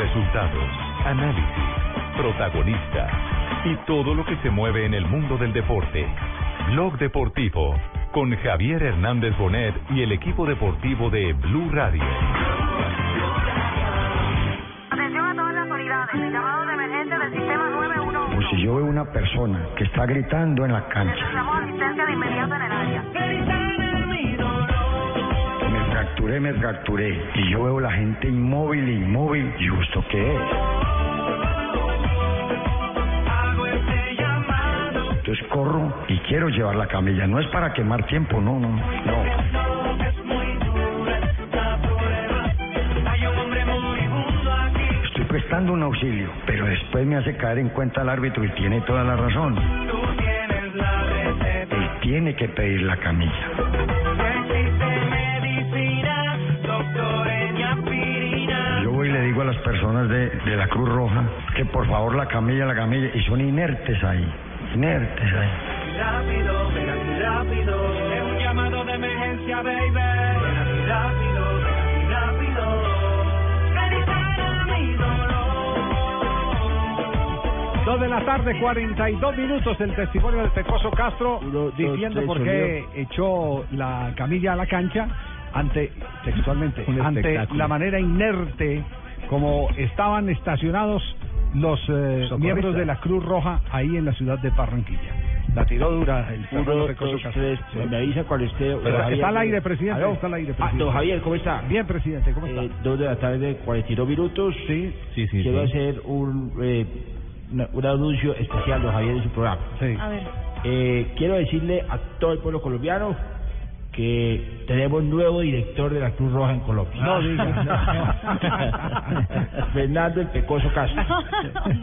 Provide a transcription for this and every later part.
Resultados, análisis, protagonistas y todo lo que se mueve en el mundo del deporte. Blog Deportivo con Javier Hernández Bonet y el equipo deportivo de Blue Radio. Atención a todas las unidades. El llamado de emergencia del sistema 911. Pues si yo veo una persona que está gritando en la cancha, Necesitamos asistencia de inmediato en el fracturé, me fracturé, y yo veo la gente inmóvil, inmóvil, ¿y justo qué es? Entonces corro y quiero llevar la camilla, no es para quemar tiempo, no, no, no. Estoy prestando un auxilio, pero después me hace caer en cuenta el árbitro y tiene toda la razón. Él tiene que pedir la camilla. Personas de, de la Cruz Roja que por favor la camilla, la camilla, y son inertes ahí, inertes ahí. rápido, ven aquí rápido. Es un llamado de emergencia, baby. Ven aquí rápido, ven aquí rápido. Medicina mi dolor. Dos de la tarde, 42 minutos, el testimonio del Pecoso Castro diciendo por qué echó la camilla a la cancha ante, textualmente, Un ante espectáculo. la manera inerte como estaban estacionados los eh, miembros de la Cruz Roja ahí en la ciudad de Barranquilla. La tiró dura el Castro. tres, Sí. me avisa cuando esté. Está al aire, presidente. ¿Aló? Está al aire, Ah, presidente. don Javier, ¿cómo está? Bien, presidente, ¿cómo está? Eh, dos de la tarde, 42 minutos. Sí, Sí, sí, Quiero sí. hacer un, eh, un anuncio especial, don Javier, en su programa. sí. A ver. Eh, quiero decirle a todo el pueblo colombiano que tenemos nuevo director de la Cruz Roja en Colombia. No diga. Fernando el Pecoso Castro.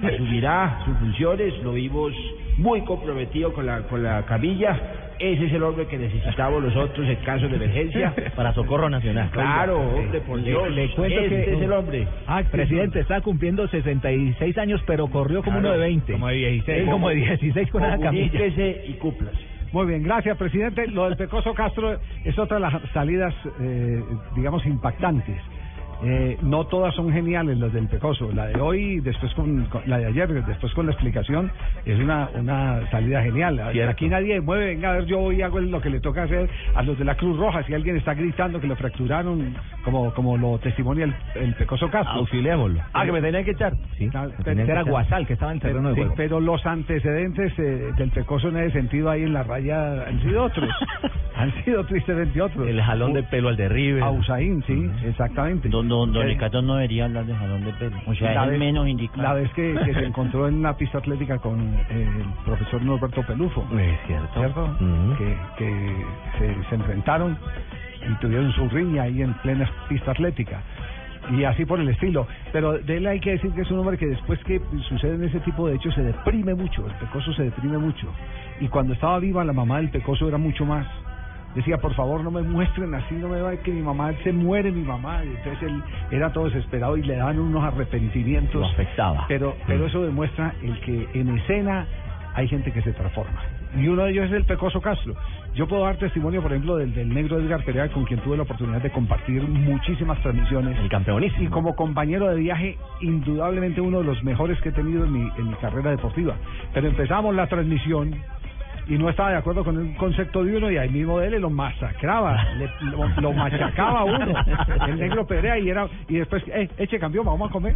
Asumirá sus funciones, lo vimos muy comprometido con la, con la camilla. Ese es el hombre que necesitamos nosotros en caso de emergencia. Para Socorro Nacional. Claro, hombre, por Dios. le cuento este que- es el hombre. Ah, presidente, está cumpliendo 66 años, pero corrió como Claro. uno de 20. Como de 16. Es como de 16 con esa camilla. Y cúmplase. Muy bien, gracias, presidente. Lo del Pecoso Castro es otra de las salidas, eh, digamos, impactantes. Eh, no todas son geniales las del Pecoso. La de hoy, después con, con- la de ayer, después con la explicación, es una, una salida genial. Cierto. Aquí nadie mueve, venga, a ver, yo voy y hago lo que le toca hacer a los de la Cruz Roja. Si alguien está gritando que lo fracturaron, como, como lo testimonia el, el Pecoso Castro. Auxiliémoslo. Ah, que me tenían que echar. Sí. Que era echar. Guasal, que estaba en terreno de Sí, juego. pero los antecedentes eh, del Pecoso en ese sentido ahí en la raya han sido otros. han sido tristemente otros. El jalón de pelo al derribe. A Usain, sí, exactamente. Don, don, don Eh, Ricardo no debería hablar de jalón de pelo. O sea, la es vez- menos indicado. La vez que, que se encontró en una pista atlética con eh, el profesor Norberto Pelufo. Es cierto. Que, que se, se enfrentaron y tuvieron su riña ahí en plena pista atlética. Y así por el estilo. Pero de él hay que decir que es un hombre que después que suceden ese tipo de hechos se deprime mucho. El pecoso se deprime mucho. Y cuando estaba viva la mamá del pecoso era mucho más. Decía, por favor, no me muestren así, no me va que mi mamá se muere, mi mamá. Y entonces él era todo desesperado y le daban unos arrepentimientos. Lo afectaba. Pero, pero eso demuestra el que en escena hay gente que se transforma. Y uno de ellos es el Pecoso Castro. Yo puedo dar testimonio, por ejemplo, del, del negro Edgar Perea, con quien tuve la oportunidad de compartir muchísimas transmisiones. El campeonísimo. Y como compañero de viaje, indudablemente uno de los mejores que he tenido en mi, en mi carrera deportiva. Pero empezamos la transmisión y no estaba de acuerdo con el concepto de uno y ahí mismo él lo masacraba, le- lo, lo machacaba uno, el negro Perea y era y después, eh, eche cambió, vamos a comer.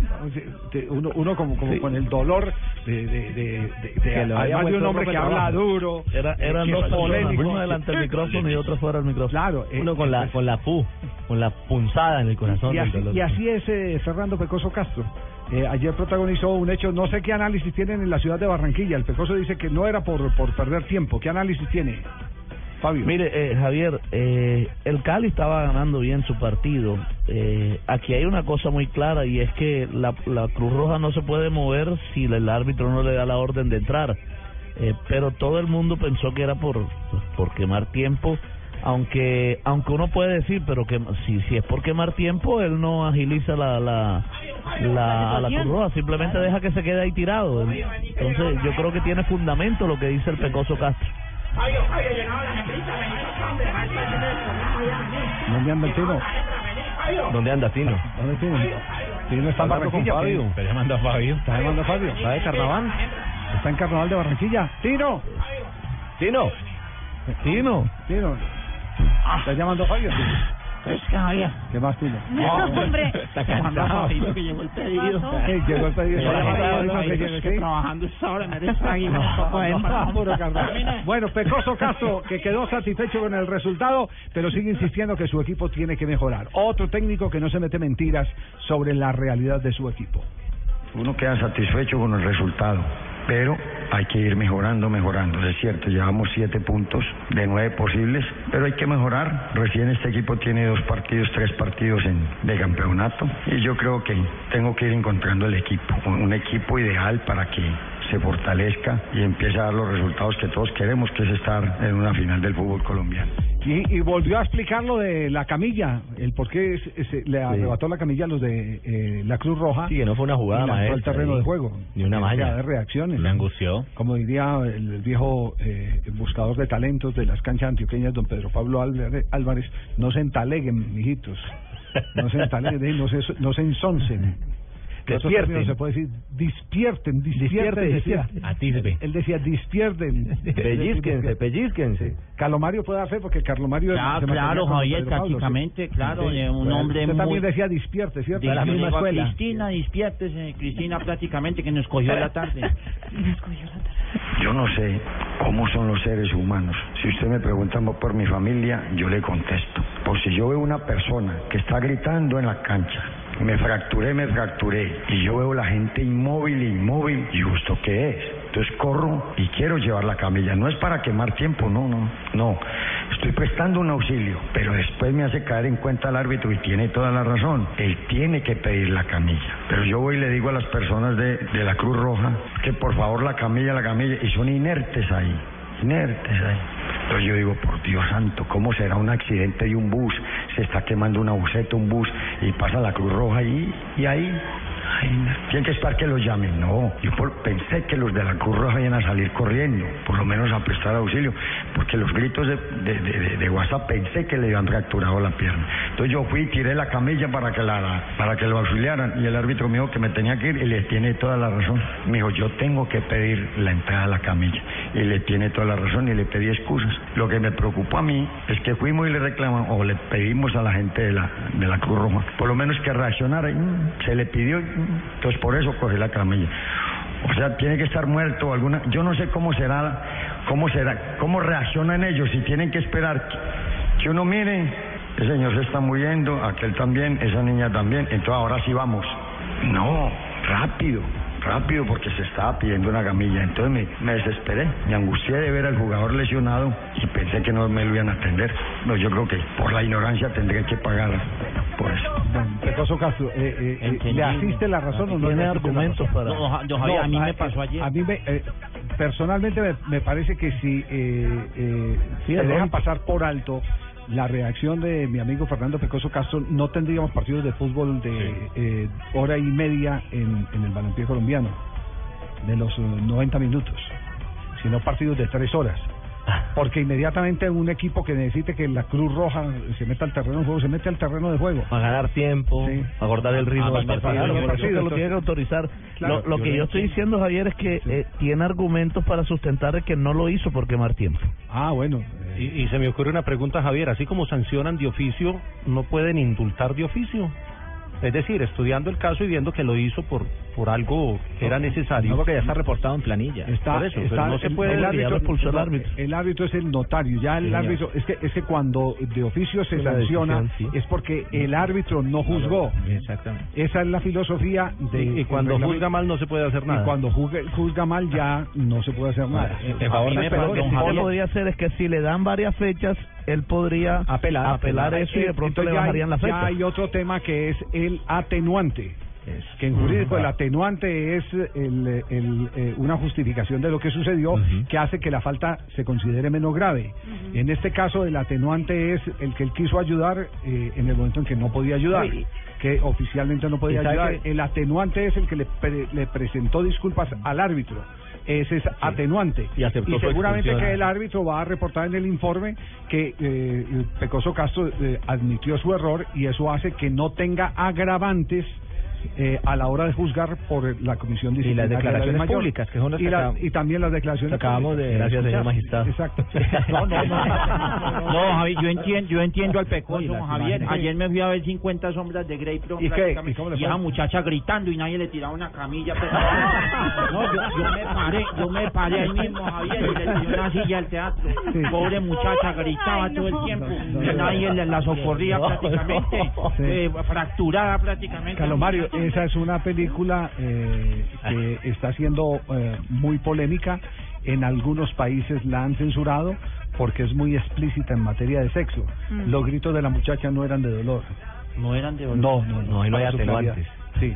Uno, uno como, como Sí. con el dolor de, de, de, de- además de un hombre que habla duro, Era, eh, eran dos es personas, polémico. uno delante del micrófono y otro fuera del micrófono. Claro, eh, Uno con la, con la pu, con la punzada en el corazón. y del así, dolor. y así es eh, Fernando Pecoso Castro. Eh, ayer protagonizó un hecho, no sé qué análisis tienen en la ciudad de Barranquilla. El Pecoso dice que no era por, por perder tiempo. ¿Qué análisis tiene, Fabio? Mire, eh, Javier, eh, el Cali estaba ganando bien su partido. Eh, aquí hay una cosa muy clara y es que la, la Cruz Roja no se puede mover si el árbitro no le da la orden de entrar. Eh, pero todo el mundo pensó que era por, por quemar tiempo. Aunque aunque uno puede decir, pero que si si es por quemar tiempo, él no agiliza la la la, a la Cruz Roja, simplemente deja que se quede ahí tirado. Entonces yo creo que tiene fundamento lo que dice el Pecoso Castro. ¿Dónde anda el Tino? ¿Dónde anda Tino? ¿Dónde Tino? Sí, no está en Hablando con Barranquilla. Fabio. Pero llamando a Fabio. Está llamando a Fabio. ¿Está de carnaval? Está en carnaval de Barranquilla. ¡Tino! Tino. Tino. Tino. ¿Está llamando a Fabio? Es que había. ¿Qué más, Tino? No, hombre. Está cansado. Que llegó el pedido. Eh, llegó el pedido. Llamando ¿sí? trabajando esta hora me puro carnaval. Bueno, Pecoso Castro, que quedó satisfecho con el resultado, pero sigue insistiendo que su equipo tiene que mejorar. Otro técnico que no se mete mentiras sobre la realidad de su equipo. Uno queda satisfecho con el resultado, pero hay que ir mejorando, mejorando. Es cierto, llevamos siete puntos de nueve posibles, pero hay que mejorar. Recién este equipo tiene dos partidos, tres partidos en, de campeonato y yo creo que tengo que ir encontrando el equipo, un un equipo ideal para que se fortalezca y empiece a dar los resultados que todos queremos, que es estar en una final del fútbol colombiano. Y, y volvió a explicar lo de la camilla, el por qué se- se- le arrebató la camilla a los de eh, la Cruz Roja. Sí, que no fue una jugada maestra terreno ahí. de juego. Ni una malla. haber reacciones. Me angustió. Como diría el, el viejo eh, buscador de talentos de las canchas antioqueñas, don Pedro Pablo Álvarez, Álvarez, no se entaleguen, mijitos. No se entaleguen, no se, no se ensoncen. Despierten. Se puede decir, despierten, despierten, decía. Atisbe. Él decía, despierten. Pellizquense, pellizquense. Carlos Mario puede fe porque Carlos Mario Ya, se mantenía claro, con Javier, prácticamente, claro, Sí. eh, un Bueno, hombre usted muy... también decía despierte, ¿cierto? De la misma escuela. Cristina, despiértese, Cristina prácticamente que nos cogió la tarde. Yo no sé cómo son los seres humanos. Si usted me pregunta por mi familia, yo le contesto. Por si yo veo una persona que está gritando en la cancha, me fracturé, me fracturé, y yo veo la gente inmóvil, inmóvil, ¿y justo qué es? Entonces corro y quiero llevar la camilla. No es para quemar tiempo, no, no, no. Estoy prestando un auxilio, pero después me hace caer en cuenta el árbitro y tiene toda la razón. Él tiene que pedir la camilla. Pero yo voy y le digo a las personas de, de la Cruz Roja que por favor la camilla, la camilla, y son inertes ahí, inertes ahí. Entonces yo digo, por Dios santo, ¿cómo será un accidente de un bus? Se está quemando una buseta, un bus, y pasa la Cruz Roja ahí, y ahí, Tienen que esperar que los llamen. No, yo pensé que los de la Cruz Roja iban a salir corriendo, por lo menos a prestar auxilio, porque los gritos de, WhatsApp pensé que le habían fracturado la pierna. Entonces yo fui y tiré la camilla para que, la, para que lo auxiliaran y el árbitro me dijo que me tenía que ir y le tiene toda la razón. Me dijo, yo tengo que pedir la entrada a la camilla y le tiene toda la razón y le pedí excusas. Lo que me preocupó a mí es que fuimos y le reclamamos o le pedimos a la gente de la, de la Cruz Roja, por lo menos que reaccionara. se le pidió, entonces por eso cogí la camilla. O sea, tiene que estar muerto alguna. Yo no sé cómo será, cómo será, cómo reaccionan ellos si tienen que esperar que, uno mire. El señor se está muriendo, aquel también, esa niña también. Entonces ahora sí vamos. No, rápido, rápido, porque se estaba pidiendo una camilla. Entonces me, me desesperé, me angustié de ver al jugador lesionado y pensé que no me lo iban a atender. No, yo creo que por la ignorancia tendré que pagar por eso. Pecoso Castro, eh, eh, eh, ¿le asiste la razón o no? Tiene le asiste la argumentos para... Javier, a mí me pasó ayer. A mí me, eh, personalmente me, me parece que si eh, eh, Sí, se es deja lógico. pasar por alto la reacción de mi amigo Fernando Pecoso Castro, no tendríamos partidos de fútbol de eh, hora y media en, en el balompié colombiano, de los eh, 90 minutos, sino partidos de tres horas. Porque inmediatamente un equipo que necesite que la Cruz Roja se meta al terreno de juego, se mete al terreno de juego. Para ganar tiempo, Sí. acordar el ritmo Ah, del para partido. lo entonces- tiene que autorizar. Claro, lo lo yo que lo yo estoy diciendo, Javier, es que eh, tiene argumentos para sustentar de que no lo hizo por quemar tiempo. Ah, bueno. eh, Y, y se me ocurre una pregunta, Javier. Así como sancionan de oficio, ¿no pueden indultar de oficio? Es decir, estudiando el caso y viendo que lo hizo por por algo que era necesario. No, porque ya está reportado en planilla. Está, Por eso, pero está- no se el- puede- el ya árbitro, el no, árbitro. el árbitro es el notario, ya el Sí, árbitro, es que, es que cuando de oficio se sanciona decisión, sí. es porque el árbitro no juzgó. Exactamente. Esa es la filosofía de... y, y cuando juzga mal no se puede hacer Y nada. cuando juzga, juzga mal ya no se puede hacer nada. Favor pero Lo que podría hacer es que si le dan varias fechas, él podría Apelar, apelar apelar. eso y de pronto le ya hay- bajarían la ya fecha. hay otro tema que es el atenuante. que en jurídico el atenuante es el, el, eh, una justificación de lo que sucedió que hace que la falta se considere menos grave. En este caso el atenuante es el que él quiso ayudar eh, en el momento en que no podía ayudar, que oficialmente no podía ¿Y sabe ayudar. que- El atenuante es el que le, pre- le presentó disculpas al árbitro. Ese es atenuante. Y aceptó su seguramente que el árbitro va a reportar en el informe que eh, Pecoso Castro eh, admitió su error y eso hace que no tenga agravantes eh, a la hora de juzgar por la comisión Y disciplinaria las de la declaraciones públicas, que son las y, que la- acabamos- y también las declaraciones que acabamos de. Gracias, señor magistrado. Exacto. No, no, no. No, Javi, yo entiendo, yo entiendo al pecoso, las Javier. Ayer me fui a ver 50 sombras de Grey Pro ¿Y qué? ¿Y cómo le fue? esa muchacha gritando y nadie le tiraba una camilla. pues. No, yo, yo me paré, yo me paré ahí mismo, Javier, y le tiré una silla al teatro. Sí. Pobre muchacha gritaba todo el tiempo No, no, y no. nadie la, la socorría No, prácticamente, eh, fracturada prácticamente. Carlos Mario, esa es una película eh, que está siendo eh, muy polémica. En algunos países la han censurado porque es muy explícita en materia de sexo. Mm. Los gritos de la muchacha no eran de dolor. No eran de No, no, No, ahí no hay claridad. atenuantes. Sí.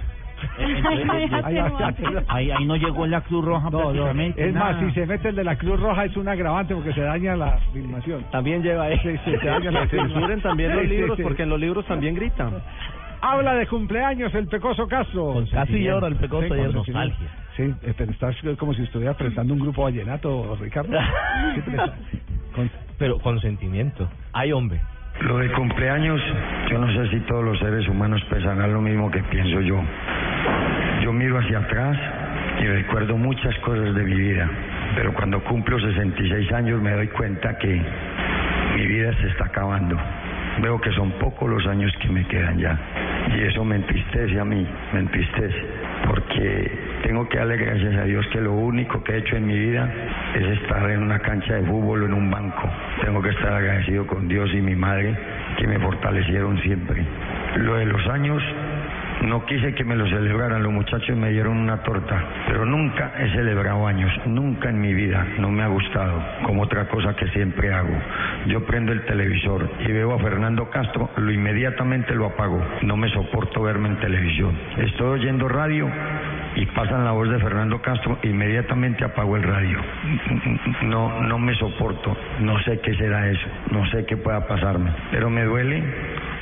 Entonces, Ahí, ahí- no llegó la Cruz Roja no, no. Es más, si se mete el de la Cruz Roja es un agravante porque se daña la filmación. También lleva. Sí, sí, se daña la censuren también los libros porque en los libros también gritan. Habla de cumpleaños el Pecoso Castro. Casi llora el pecoso Sí, ayer. con sentimiento. Sí, pero estás como si estuviera prestando un grupo vallenato, Ricardo. Con- Pero con sentimiento. Hay hombre. Lo de cumpleaños, yo no sé si todos los seres humanos pensarán lo mismo que pienso yo. Yo miro hacia atrás y recuerdo muchas cosas de mi vida, pero cuando cumplo 66 años me doy cuenta que mi vida se está acabando. Veo que son pocos los años que me quedan ya. Y eso me entristece a mí, me entristece. Porque tengo que darle gracias a Dios que lo único que he hecho en mi vida es estar en una cancha de fútbol o en un banco. Tengo que estar agradecido con Dios y mi madre que me fortalecieron siempre. Lo de los años, no quise que me lo celebraran, los muchachos me dieron una torta, pero nunca he celebrado años, nunca en mi vida, no me ha gustado, como otra cosa que siempre hago. Yo prendo el televisor y veo a Fernando Castro, lo inmediatamente lo apago, no me soporto verme en televisión. Estoy oyendo radio y pasan la voz de Fernando Castro, inmediatamente apago el radio. No, no me soporto, no sé qué será eso, no sé qué pueda pasarme, pero me duele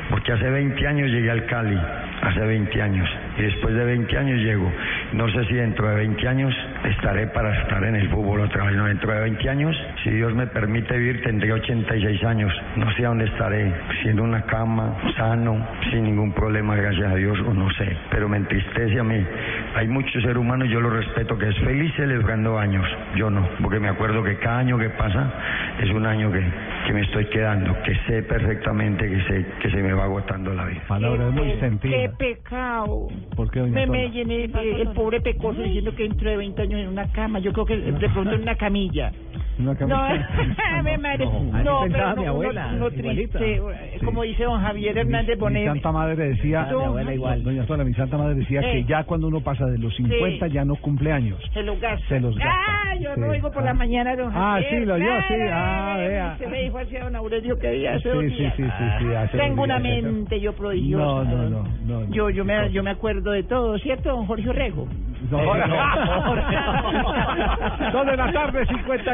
porque hace 20 años llegué al Cali, hace 20 años, y después de 20 años llego. No sé si dentro de 20 años estaré para estar en el fútbol otra vez, no, dentro de 20 años, si Dios me permite vivir, tendré 86 años, no sé a dónde estaré, siendo una cama, sano, sin ningún problema, gracias a Dios, o no sé, pero me entristece a mí. Hay muchos seres humanos, yo lo respeto, que es feliz celebrando años, yo no, porque me acuerdo que cada año que pasa es un año que, que me estoy quedando, que sé perfectamente que, sé, que se me va agotando la vida. Palabras muy Qué pecado. ¿Por qué, doña Me, me llené de- el pobre pecoso diciendo que dentro de 20 años en una cama. Yo creo que de pronto en una camilla. Una No, camisa. Ave María. así no, pensaba pero mi no, abuela, uno, uno igualita. triste, eh, como dice don Javier Hernández Mi Bonet. Santa Madre decía, Mi abuela igual. doña Tola, mi Santa Madre decía Sí. que ya cuando uno pasa de los 50 ya no cumple años. Se los gasta. Se los gasta. Ah, yo Sí. lo oigo por Ah. la mañana, don Ah, Javier. sí, lo oyó, sí. Ah, vea. Se me dijo así a don Aurelio que día hace Sí, sí, sí, sí, sí, Tengo una mente yo prodigiosa. No, no, no, no, no. Yo, yo, me, yo me acuerdo de todo, ¿cierto, don Jorge Orrego? No, Eh, no. Dos de la tarde, 54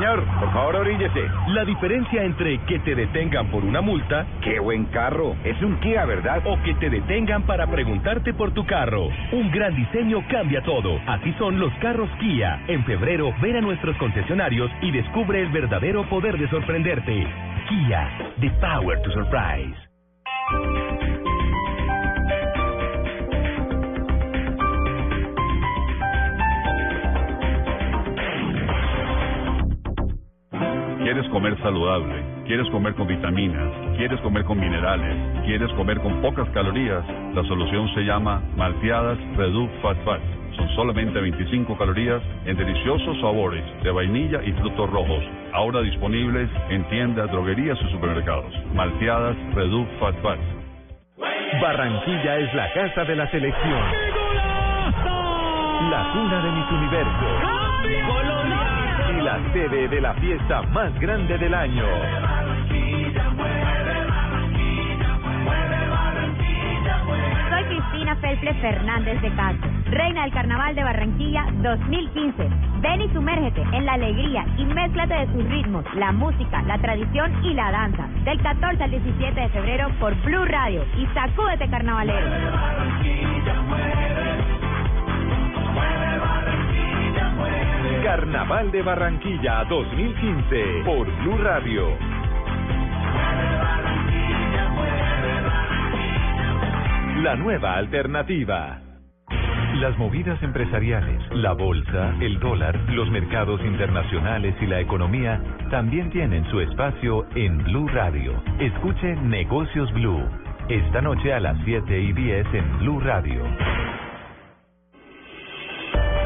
Señor, por favor oríllese. La diferencia entre que te detengan por una multa Qué buen carro. Es un Kia, ¿verdad? o que te detengan para preguntarte por tu carro. Un gran diseño cambia todo. Así son los carros Kia. En febrero, ven a nuestros concesionarios y descubre el verdadero poder de sorprenderte. Kia, the power to surprise. ¿Quieres comer saludable? ¿Quieres comer con vitaminas? ¿Quieres comer con minerales? ¿Quieres comer con pocas calorías? La solución se llama Malteadas Reduc Fat Fat. Son solamente 25 calorías en deliciosos sabores de vainilla y frutos rojos. Ahora disponibles en tiendas, droguerías y supermercados. Malteadas Reduc Fat Fat. Barranquilla es la casa de la selección. La cuna de mis universos. La sede de la fiesta más grande del año. Soy Cristina Felple Fernández de Castro Reina del Carnaval de Barranquilla 2015. Ven y sumérgete en la alegría y mézclate de sus ritmos, la música, la tradición y la danza. Del 14 al 17 de febrero por Blue Radio y sacúdete carnavalero. Carnaval de Barranquilla 2015 por Blue Radio. La nueva alternativa. Las movidas empresariales, la bolsa, el dólar, los mercados internacionales y la economía también tienen su espacio en Blue Radio. Escuche Negocios Blue. Esta noche a las 7 y 10 en Blue Radio.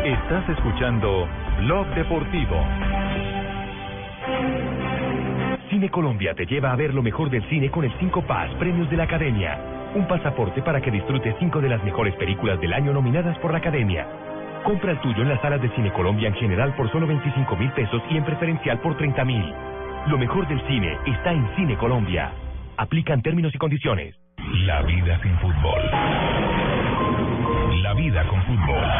Estás escuchando Blog Deportivo. Cine Colombia te lleva a ver lo mejor del cine con el 5 Paz Premios de la Academia. Un pasaporte para que disfrutes cinco de las mejores películas del año nominadas por la Academia. Compra el tuyo en las salas de Cine Colombia en general por solo 25 mil pesos y en preferencial por 30 mil. Lo mejor del cine está en Cine Colombia. Aplican términos y condiciones. La vida sin fútbol. La vida con fútbol.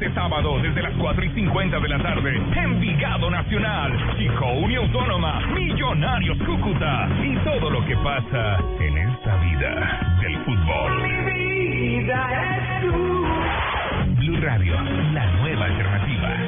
Este sábado desde las 4 y 50 de la tarde. Envigado Nacional, Chico Unión Autónoma, Millonarios Cúcuta. Y todo lo que pasa en esta vida del fútbol. Vida es tú. Blue Radio, la nueva alternativa.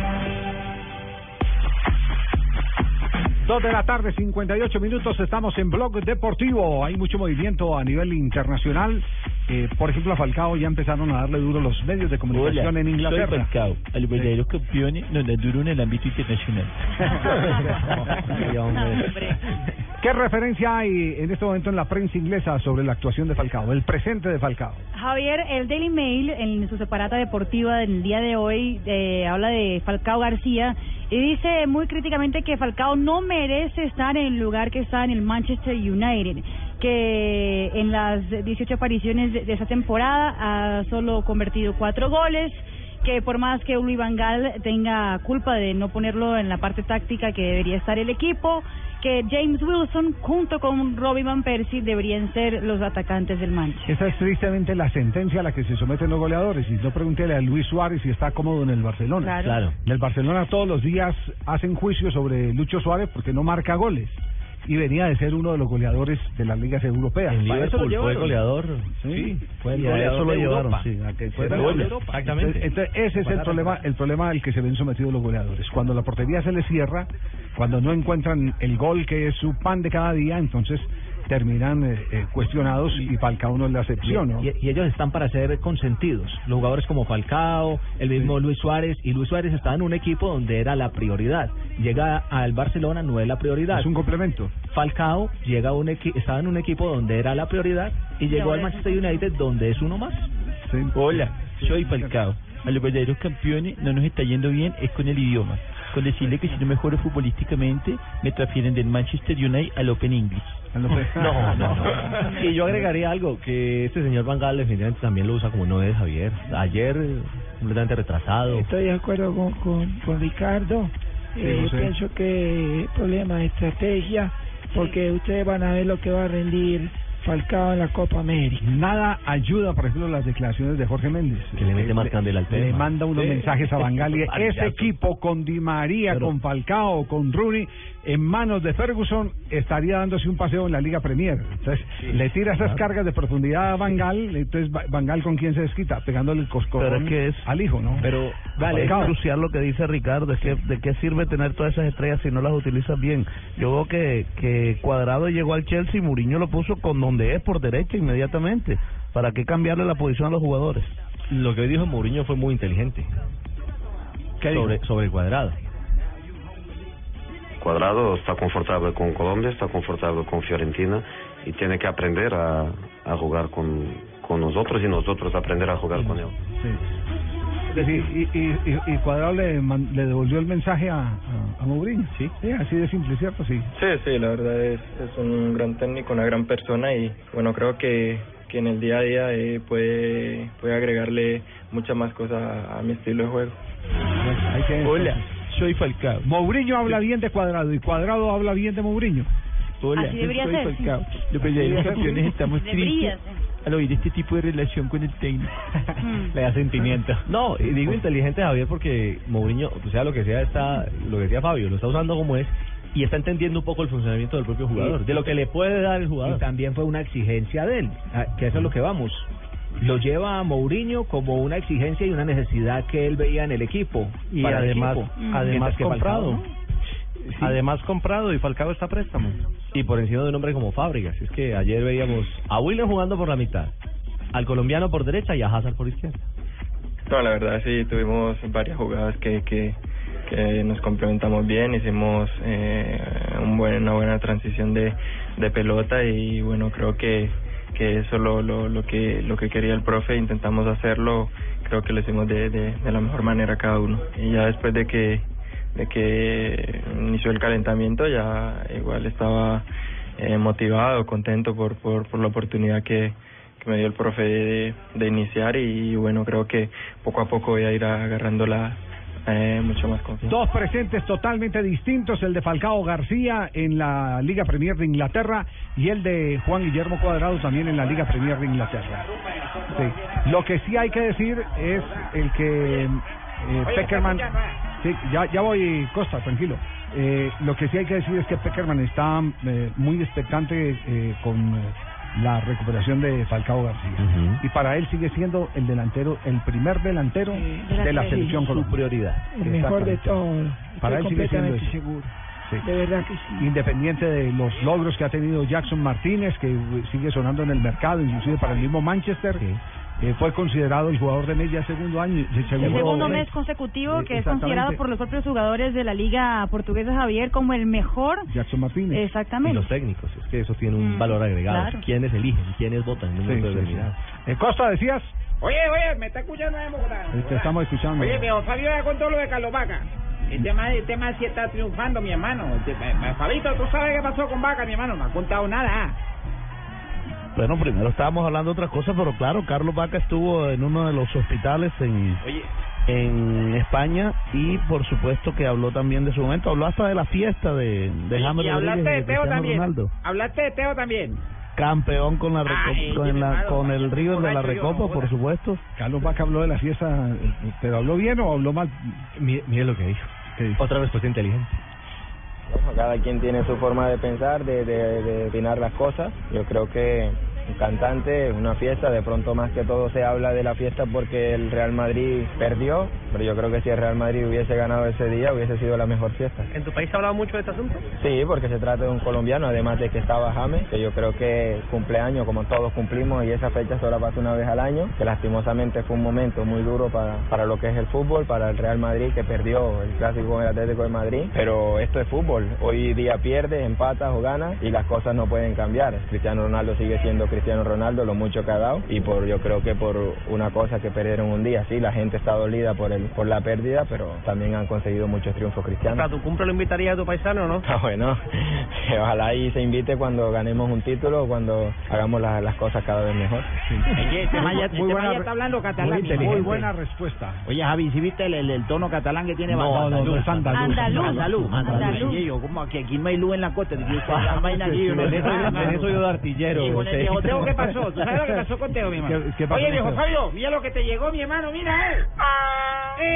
Dos de la tarde, 58 minutos, estamos en Blog Deportivo. Hay mucho movimiento a nivel internacional. Eh, por ejemplo, a Falcao ya empezaron a darle duro los medios de comunicación en Inglaterra. Soy Falcao. A los verdaderos campeones nos dan duro en el ámbito internacional. ¿Qué referencia hay en este momento en la prensa inglesa sobre la actuación de Falcao, el presente de Falcao? Javier, el Daily Mail en su separata deportiva del día de hoy eh, habla de Falcao García y dice muy críticamente que Falcao no merece estar en el lugar que está en el Manchester United, que en las 18 apariciones de, esa temporada ha solo convertido cuatro goles que por más que Louis Van Gaal tenga culpa de no ponerlo en la parte táctica que debería estar el equipo, que James Wilson junto con Robbie Van Persie deberían ser los atacantes del Manchester. Esa es tristemente la sentencia a la que se someten los goleadores. Y no pregúntele a Luis Suárez si está cómodo en el Barcelona. Claro. Claro. En el Barcelona todos los días hacen juicio sobre Lucho Suárez porque no marca goles. Y venía de ser uno de los goleadores de las ligas europeas. En Para eso lo Liverpool fue goleador. Sí, fue el goleador eso lo llevaron, Europa. sí, a que fuera Fue de Europa, exactamente. Entonces, ese es el problema, el problema al que se ven sometidos los goleadores. Cuando la portería se les cierra, cuando no encuentran el gol que es su pan de cada día, entonces terminan eh, eh, cuestionados y Falcao no es la excepción, ¿no? Y, y ellos están para ser consentidos. Los jugadores como Falcao, el mismo Luis Suárez. Y Luis Suárez estaba en un equipo donde era la prioridad. Llega al Barcelona, no es la prioridad. Es un complemento. Falcao llega a un estaba en un equipo donde era la prioridad y llegó al Manchester United donde es uno más. Hola, soy Falcao. A los verdaderos campeones no nos está yendo bien es con el idioma. Con decirle que si no mejoro futbolísticamente, me transfieren del Manchester United al Open English. No, no, no. Y yo agregaría algo, que este señor Van Gaal definitivamente también lo usa como no es Javier. Ayer, eh, completamente retrasado. Estoy de acuerdo con, con, con Ricardo. Sí, Eh, yo José. pienso que es problema de estrategia, porque ustedes van a ver lo que va a rendir Falcao en la Copa América. Nada ayuda, por ejemplo, las declaraciones de Jorge Méndez. Que le mete Eh, más candela al Le manda unos Sí. mensajes a Bangal y ese equipo con Di María, Pero- con Falcao, con Rooney, en manos de Ferguson, estaría dándose un paseo en la Liga Premier. Entonces, le tira esas claro. cargas de profundidad a Bangal, entonces Ba- Bangal con quién se desquita, pegándole el coscorrón Pero es que es- al hijo, ¿no? Pero es crucial lo que dice Ricardo, es que de qué sirve tener todas esas estrellas si no las utilizas bien. Yo veo que, que Cuadrado llegó al Chelsea y Mourinho lo puso con donde es, por derecha inmediatamente. ¿Para qué cambiarle la posición a los jugadores? Lo que dijo Mourinho fue muy inteligente. sobre, sobre el cuadrado. Cuadrado está confortable con Colombia, está confortable con Fiorentina y tiene que aprender a, a jugar con, con nosotros y nosotros aprender a jugar con él. Decir, y, y, y, y Cuadrado le, man- le devolvió el mensaje a, a, a Mourinho. Sí. así de simple, ¿cierto? Sí. Sí, sí, la verdad es, es un gran técnico, una gran persona y bueno, creo que, que en el día a día eh, puede, puede agregarle muchas más cosas a, a mi estilo de juego. Hola, soy Falcao. Mourinho habla bien de Cuadrado y Cuadrado habla bien de Mourinho. Hola, Así debería soy ser. Falcao. Los verdaderos campeones estamos Debería tristes al oír este tipo de relación con el técnico. Le da sentimiento. No, y digo inteligente Javier porque Mourinho, o sea lo que sea está, lo que decía Fabio, lo está usando como es y está entendiendo un poco el funcionamiento del propio jugador, de lo que le puede dar el jugador. Y también fue una exigencia de él, a- que eso es lo que vamos. Lo lleva a Mourinho como una exigencia y una necesidad que él veía en el equipo. Y para además, equipo. además que comprado. Falcao, ¿no? Además comprado y Falcao está a préstamo. Y por encima de un hombre como Fábricas, es que ayer veíamos a William jugando por la mitad, al colombiano por derecha y a Hazard por izquierda. No, la verdad sí, tuvimos varias jugadas que, que, que nos complementamos bien, hicimos eh, un buen, una buena transición de, de pelota y bueno, creo que, que eso lo, lo, lo que lo que quería el profe, intentamos hacerlo, creo que lo hicimos de, de, de la mejor manera cada uno. Y ya después de que de que inició el calentamiento ya igual estaba eh, motivado, contento por, por, por la oportunidad que, que me dio el profe de, de iniciar y bueno, creo que poco a poco voy a ir agarrando la eh, mucho más confianza. Dos presentes totalmente distintos, el de Falcao García en la Liga Premier de Inglaterra y el de Juan Guillermo Cuadrado también en la Liga Premier de Inglaterra. Sí. Lo que sí hay que decir es el que eh, Peckerman... Sí, ya, ya voy, Costa, tranquilo. Eh, lo que sí hay que decir es que Peckerman está eh, muy expectante eh, con eh, la recuperación de Falcao García. Y para él sigue siendo el delantero, el primer delantero de la selección Su colombiana. prioridad. El mejor de todos. Para él sigue siendo completamente ese. seguro. Sí. De verdad que sí. Independiente de los logros que ha tenido Jackson Martínez, que sigue sonando en el mercado, inclusive para el mismo Manchester, eh, fue considerado el jugador de media segundo año. El segundo, El segundo mes consecutivo Eh, que es considerado por los propios jugadores de la Liga Portuguesa Javier como el mejor. Jackson Martínez. Y Exactamente. los técnicos, es que eso tiene un Mm, valor agregado. claro. ¿Quiénes eligen? ¿Quiénes votan en un Sí, momento sí, sí. Eh, Costa, decías, Oye, oye, me está escuchando de Bogotá. Eh, te estamos escuchando. Oye, mi don Fabio ya contó lo de Carlos Vaca. El tema, el tema sí está triunfando, mi hermano. Tema- Fabito, ¿tú sabes qué pasó con Vaca, mi hermano? No ha contado nada. Bueno, primero estábamos hablando de otras cosas, pero claro, Carlos Vaca estuvo en uno de los hospitales en, Oye, en España y por supuesto que habló también de su momento, habló hasta de la fiesta de, de James y hablaste de de Teo también. Ronaldo. Hablaste de Teo también. Campeón con la Ay, con, la, con el River de la Recopa, por supuesto. Carlos Vaca habló de la fiesta, eh, pero habló bien o habló mal. Mire, mire lo que dijo. Otra respuesta inteligente. Cada quien tiene su forma de pensar, de, de, de opinar las cosas. Yo creo que un cantante, una fiesta, de pronto más que todo se habla de la fiesta porque el Real Madrid perdió, pero yo creo que si el Real Madrid hubiese ganado ese día hubiese sido la mejor fiesta. ¿En tu país se ha hablado mucho de este asunto? Sí, porque se trata de un colombiano, además de que estaba James, que yo creo que cumpleaños, como todos cumplimos, y esa fecha solo pasa una vez al año, que lastimosamente fue un momento muy duro para, para lo que es el fútbol, para el Real Madrid, que perdió el clásico con el Atlético de Madrid, pero esto es fútbol, hoy día pierdes, empatas o ganas, y las cosas no pueden cambiar. Cristiano Ronaldo sigue siendo Cristiano Ronaldo, lo mucho que ha dado, y por yo creo que por una cosa que perdieron un día, sí, la gente está dolida por, el, por la pérdida, pero también han conseguido muchos triunfos cristianos. sea, ¿tu cumple lo invitarías a tu paisano o no? Ah, bueno, ojalá y se invite cuando ganemos un título o cuando hagamos la- las cosas cada vez mejor. Oye, este este Muy buena ya está hablando catalán. muy, mi inteligente. hermano. muy buena respuesta. Oye, Javi, ¿sí viste el, el, el tono catalán que tiene? No, no, no, es andaluz. Andaluz. Andaluz. Como que aquí no hay luz en la costa. En eso yo de artillero. Teo, ¿qué pasó? ¿Tú sabes lo que pasó con Teo, mi hermano? ¿Qué- qué pasó Oye, viejo? Fabio, mira lo que te llegó, mi hermano, mira, eh.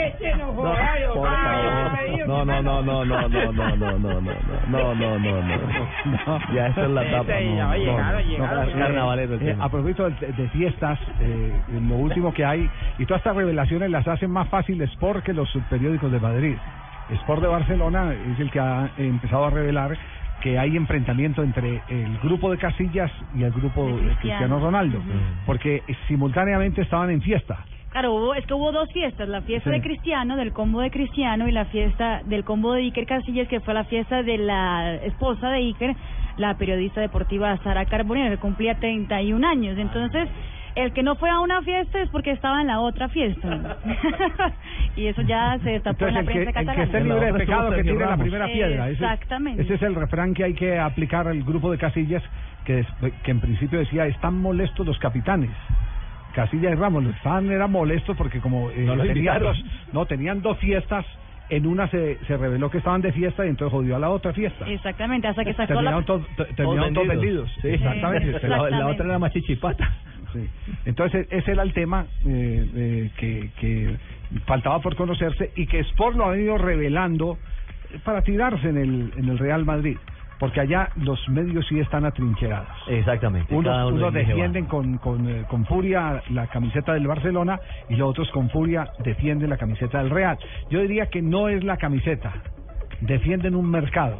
Este no joda, yo, por Fabio, favor. me dio No, no, no, no, no, no, no, no, no, no, no, no, no, no, no. Ya esa es la tapa. Ese ya va a llegar, va a llegar. no, Eh, tema. a propósito de, fiestas, eh, lo último que hay, y todas estas revelaciones las hacen más fácil Sport que los periódicos de Madrid. Sport de Barcelona es el que ha empezado a revelar que hay enfrentamiento entre el grupo de Casillas y el grupo de Cristiano. Cristiano Ronaldo, porque simultáneamente estaban en fiesta. Claro, hubo, es que hubo dos fiestas, la fiesta Sí. de Cristiano, del combo de Cristiano, y la fiesta del combo de Iker Casillas, que fue la fiesta de la esposa de Iker, la periodista deportiva Sara Carbonero, que cumplía 31 años. Entonces, el que no fue a una fiesta es porque estaba en la otra fiesta. y eso ya se destapó en la Entonces, el que, prensa el que esté catalana. libre de pecado que tire la primera piedra. Ese, Exactamente. ese es el refrán que hay que aplicar al grupo de Casillas, que, des- que en principio decía, están molestos los capitanes. Casillas y Ramos, los estaban eran molestos porque como eh, No los tenían invitaron. dos, no tenían dos fiestas, en una se, se reveló que estaban de fiesta y entonces jodió a la otra fiesta. Exactamente, hasta que sacó Terminaron, la... to- te- terminaron todos vendidos. Sí. Exactamente. La, la otra era más chichipata. Sí. Entonces, ese era el tema eh, eh, que, que faltaba por conocerse y que Sport lo ha venido revelando para tirarse en el, en el Real Madrid. Porque allá los medios sí están atrincherados. Exactamente. Unos, unos defienden con, con, eh, con furia la camiseta del Barcelona y los otros con furia defienden la camiseta del Real. Yo diría que no es la camiseta, defienden un mercado,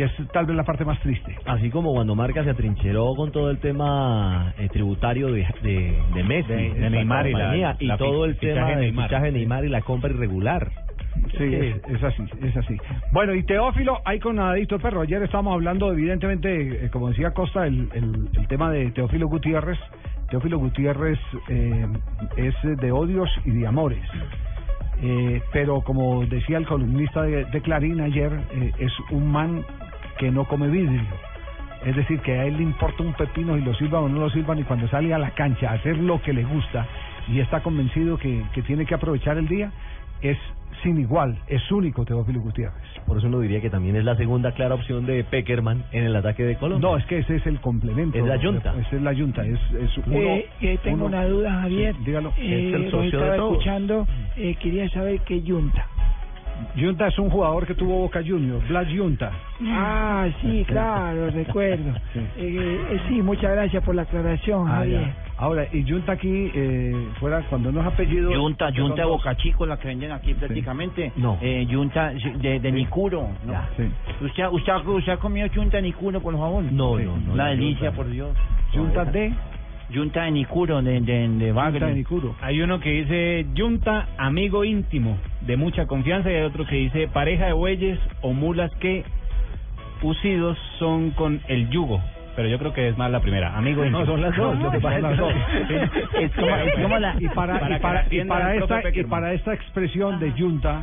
que es tal vez la parte más triste. Así como cuando Marca se atrincheró con todo el tema eh, tributario de, de, de Messi, De- Neymar y la- compañía, y la todo el fichaje tema de Neymar. fichaje de Neymar y la compra irregular. Sí, es, es así, es así. Bueno, y Teófilo, hay con Adicto el Perro. Ayer estábamos hablando, evidentemente, eh, como decía Costa, el, el, el tema de Teófilo Gutiérrez. Teófilo Gutiérrez eh, es de odios y de amores. Eh, pero como decía el columnista de, de Clarín ayer, eh, es un man que no come vidrio. Es decir, que a él le importa un pepino si lo sirvan o no lo sirvan y cuando sale a la cancha a hacer lo que le gusta y está convencido que, que tiene que aprovechar el día, es sin igual, es único Teófilo Gutiérrez. Por eso uno diría que también es la segunda clara opción de Peckerman en el ataque de Colombia. No, es que ese es el complemento. Es la yunta. Esa es la yunta, es, es uno... Eh, eh, tengo uno- una duda, Javier. Sí, dígalo. Eh, Es el lo socio de estaba todos. escuchando, eh, quería saber qué yunta. Yunta es un jugador que tuvo Boca Juniors, Blas Yunta. Ah, sí, claro, recuerdo. Sí. Eh, eh, sí, muchas gracias por la aclaración, Ah, Javier. ya. Ahora, y Yunta aquí, eh, fuera, cuando no es apellido... Yunta, Yunta de. Boca Chico, la que venden aquí prácticamente. No. Eh, yunta de, de Nicuro. ¿no? Sí. ¿Usted, usted, usted ha comido yunta de Nicuro, por favor? No, no, no, la delicia, yunta. por Dios. Yunta de... Yunta de Nicuro, de, de, de Bagre. de Nicuro. Hay uno que dice Yunta, amigo íntimo, de mucha confianza, y hay otro que dice pareja de bueyes o mulas que usidos son con el yugo. Pero yo creo que es más la primera, amigo íntimo. No, son las dos, lo que pasa es que son- Es como, es como la... y para, y para, la y para esta y para esta expresión de yunta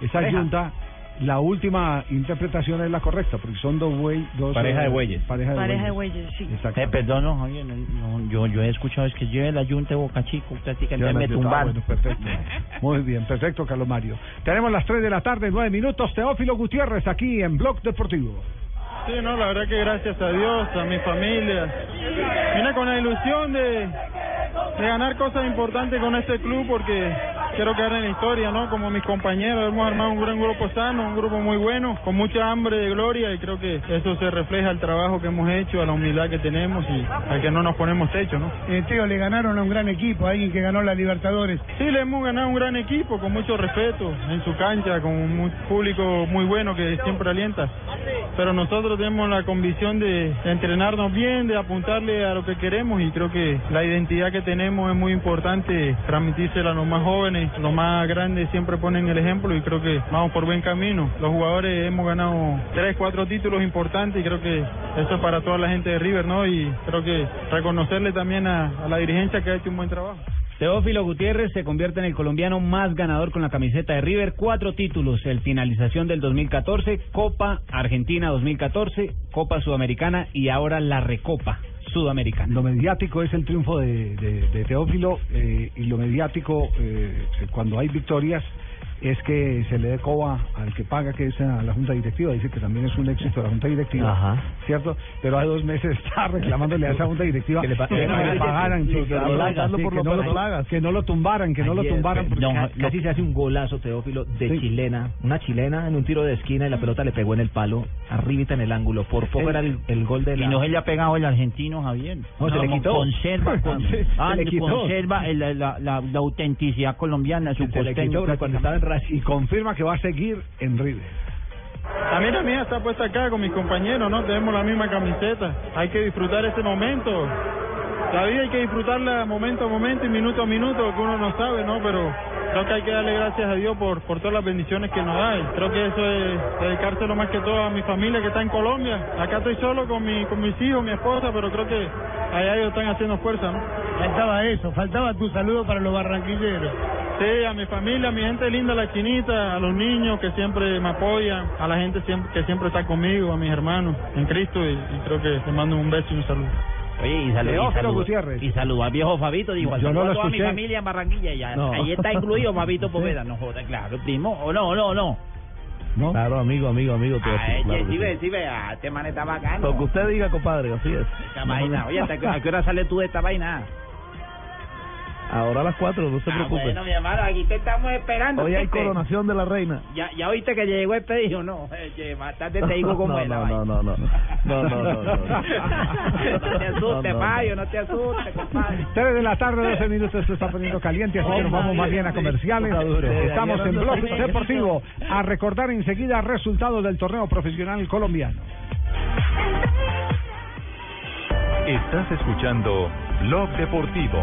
esa Pareja. yunta la última interpretación es la correcta porque son dos buey dos Pareja eh, de bueyes. pareja de Pareja de bueyes bueyes, sí. Exacto. Eh, perdón, no, Javier, no, no, yo, yo he escuchado es que lleve la yunta Boca Chico, prácticamente me yunta, ah, tumbaron. bueno, perfecto. Muy bien, perfecto, Carlos Mario. Tenemos las 3 de la tarde, 9 minutos. Teófilo Gutiérrez aquí en Blog Deportivo. Sí, no, la verdad que gracias a Dios, a mi familia. Vine con la ilusión de, de ganar cosas importantes con este club porque quiero quedar en la historia, ¿no? Como mis compañeros, hemos armado un gran grupo sano, un grupo muy bueno, con mucha hambre de gloria y creo que eso se refleja al trabajo que hemos hecho, a la humildad que tenemos y al que no nos ponemos techo, ¿no? Eh, Teo, le ganaron a un gran equipo, a alguien que ganó la Libertadores. Sí, le hemos ganado un gran equipo, con mucho respeto, en su cancha, con un público muy bueno que siempre alienta. Pero nosotros tenemos la convicción de, entrenarnos bien, de apuntarle a lo que queremos y creo que la identidad que tenemos es muy importante transmitírsela a los más jóvenes, los más grandes siempre ponen el ejemplo y creo que vamos por buen camino. Los jugadores hemos ganado tres, cuatro títulos importantes y creo que eso es para toda la gente de River, ¿no? Y creo que reconocerle también a la dirigencia que ha hecho un buen trabajo. Teófilo Gutiérrez se convierte en el colombiano más ganador con la camiseta de River, cuatro títulos, el finalización del 2014, Copa Argentina 2014, Copa Sudamericana y ahora la Recopa Sudamericana. Lo mediático es el triunfo de, Teófilo eh, y lo mediático eh, cuando hay victorias es que se le dé coba al que paga, que es a la Junta Directiva. Dice que también es un éxito la Junta Directiva, Ajá. ¿cierto? Pero hace dos meses está reclamándole a esa Junta Directiva Que le pa- no le pagaran, que, que no sí, por que no lo- menos. que no lo tumbaran, que no lo Ayer, tumbaran. porque- ca- casi se hace un golazo, Teófilo, de Sí. chilena. Una chilena en un tiro de esquina y la pelota le pegó en el palo, arribita en el ángulo. Por poco era el, el gol de la... Y no se le ha pegado el argentino, Javier. No, se le quitó. Conserva, con- se ah, le quitó. conserva el- la, la, la, autenticidad colombiana, su Se le costeño cuando estaba en Racing. Y confirma que va a seguir en River. La mira mía está puesta acá con mis compañeros, ¿no? Tenemos la misma camiseta. Hay que disfrutar este momento. La vida hay que disfrutarla momento a momento y minuto a minuto, que uno no sabe, ¿no? Pero creo que hay que darle gracias a Dios por, por todas las bendiciones que nos da. Y creo que eso es dedicárselo más que todo a mi familia que está en Colombia. Acá estoy solo con, mi, con mis hijos, mi esposa, pero creo que allá ellos están haciendo fuerza, ¿no? Faltaba eso, faltaba tu saludo para los barranquilleros. Sí, a mi familia, a mi gente linda, la chinita, a los niños que siempre me apoyan, a la gente siempre, que siempre está conmigo, a mis hermanos en Cristo y, y creo que les mando un beso y un saludo. Oye, y saludó, y saludó, Gutiérrez. y saludó al viejo Fabito, dijo, Yo no saludó lo a toda mi escuché. familia en Barranquilla, y ya, No. ahí está incluido Fabito Poveda, no joda, claro, primo, o no, no, no. ¿No? Claro, amigo, amigo, amigo. Ay, claro que sí, sí. ve, sí, ve, ah, este man está bacano. Lo que usted diga, compadre, así es. Esta vaina, oye, ¿hasta qué- ¿a qué hora sale tú de esta vaina? Ahora a las cuatro, no se Ah, preocupe. bueno, mi hermano, aquí te estamos esperando. Hoy hay coronación de la reina. Ya, ya oíste que llegó el pedido, ¿no? Eh, que más tarde te digo cómo no, es la no, vaina. no, no, no, no, no, no, no. No te asustes, No, no, Mayo, no te asustes, compadre. 3 de la tarde, 12 minutos, esto está poniendo caliente, así que nos vamos más bien a comerciales. Estamos en Blog Deportivo a recordar enseguida resultados del torneo profesional colombiano. Estás escuchando Blog Deportivo.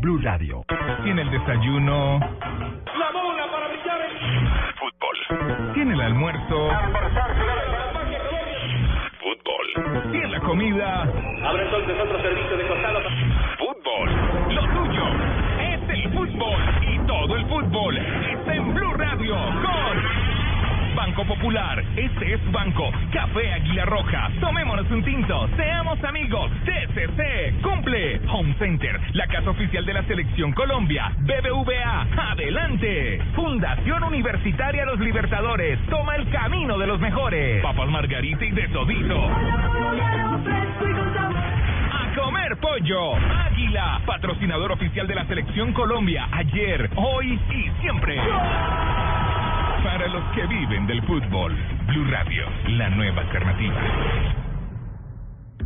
Blue Radio. Tiene el desayuno. La bola para brillar Fútbol. Tiene el almuerzo. Fútbol. Tiene la comida. Abre entonces otro servicio de costado. Fútbol. Lo tuyo es el fútbol. Y todo el fútbol está en Blue Radio con Banco Popular. Este es Banco. Café Águila Roja. Tomémonos un tinto. Seamos amigos. TCC. Cumple. Home Center. La casa oficial de la Selección Colombia. BBVA. Adelante. Fundación Universitaria Los Libertadores. Toma el camino de los mejores. Papas Margarita y de Todito. A comer pollo. Águila, patrocinador oficial de la Selección Colombia. Ayer, hoy y siempre. Para los que viven del fútbol. Blue Radio, la nueva alternativa.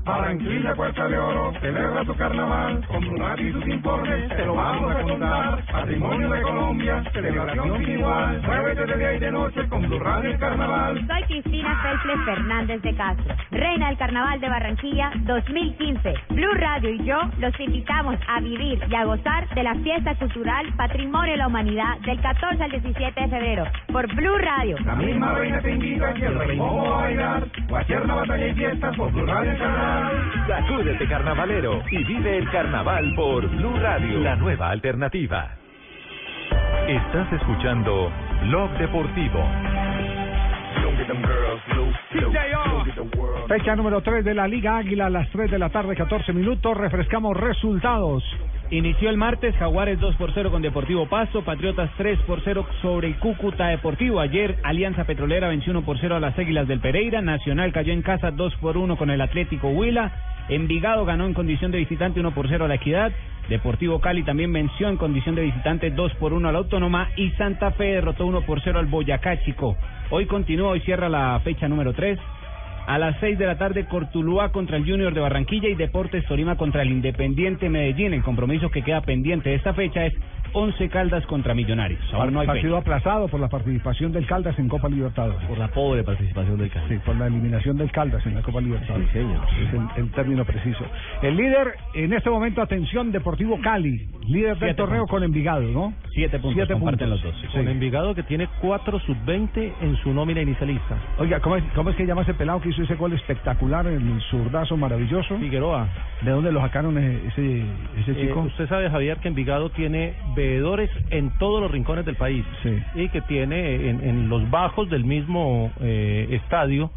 Barranquilla, Puerta de Oro, celebra tu carnaval, con Brunat y sus informes, te lo vamos a contar. Patrimonio de Colombia, celebración sin igual, muévete de día y de noche con Blue Radio y Carnaval. Soy Cristina Felple Fernández de Castro, reina del Carnaval de Barranquilla 2015. Blue Radio y yo los invitamos a vivir y a gozar de la fiesta cultural Patrimonio de la Humanidad del 14 al 17 de febrero por Blue Radio. La misma reina te invita que el rey a bailar, la batalla y fiestas por Blue Radio y Carnaval. Sacúdete carnavalero y vive el carnaval por Blue Radio, la nueva alternativa. Estás escuchando Blog Deportivo. Fecha número 3 de la Liga Águila a las 3 de la tarde, 14 minutos. Refrescamos resultados. Inició el martes, Jaguares 2 por 0 con Deportivo Pasto, Patriotas 3 por 0 sobre el Cúcuta Deportivo. Ayer Alianza Petrolera venció 1 por 0 a las Águilas del Pereira, Nacional cayó en casa 2 por 1 con el Atlético Huila, Envigado ganó en condición de visitante 1 por 0 a la Equidad, Deportivo Cali también venció en condición de visitante 2 por 1 a la Autónoma y Santa Fe derrotó 1 por 0 al Boyacá Chico. Hoy continúa, hoy cierra la fecha número 3. A las 6 de la tarde, Cortuluá contra el Junior de Barranquilla y Deportes Tolima contra el Independiente Medellín. El compromiso que queda pendiente de esta fecha es Once Caldas contra Millonarios. Aún no hay partido fecha. aplazado por la participación del Caldas en Copa Libertadores. Por la pobre participación del Cali. Sí, por la eliminación del Caldas en la Copa Libertadores. Sí, señor. Es el, el término preciso. El líder, en este momento, atención, Deportivo Cali. Líder del Siete torneo puntos. con Envigado, ¿no? Siete puntos Siete comparten puntos. los dos. Sí. Con Envigado que tiene 4 sub-20 en su nómina inicialista. Oiga, ¿cómo es, ¿cómo es que llama ese pelado que hizo ese gol espectacular, el zurdazo maravilloso? Figueroa. ¿De dónde lo sacaron ese, ese Eh, chico? usted sabe, Javier, que Envigado tiene veedores en todos los rincones del país y que tiene en, en los bajos del mismo eh, estadio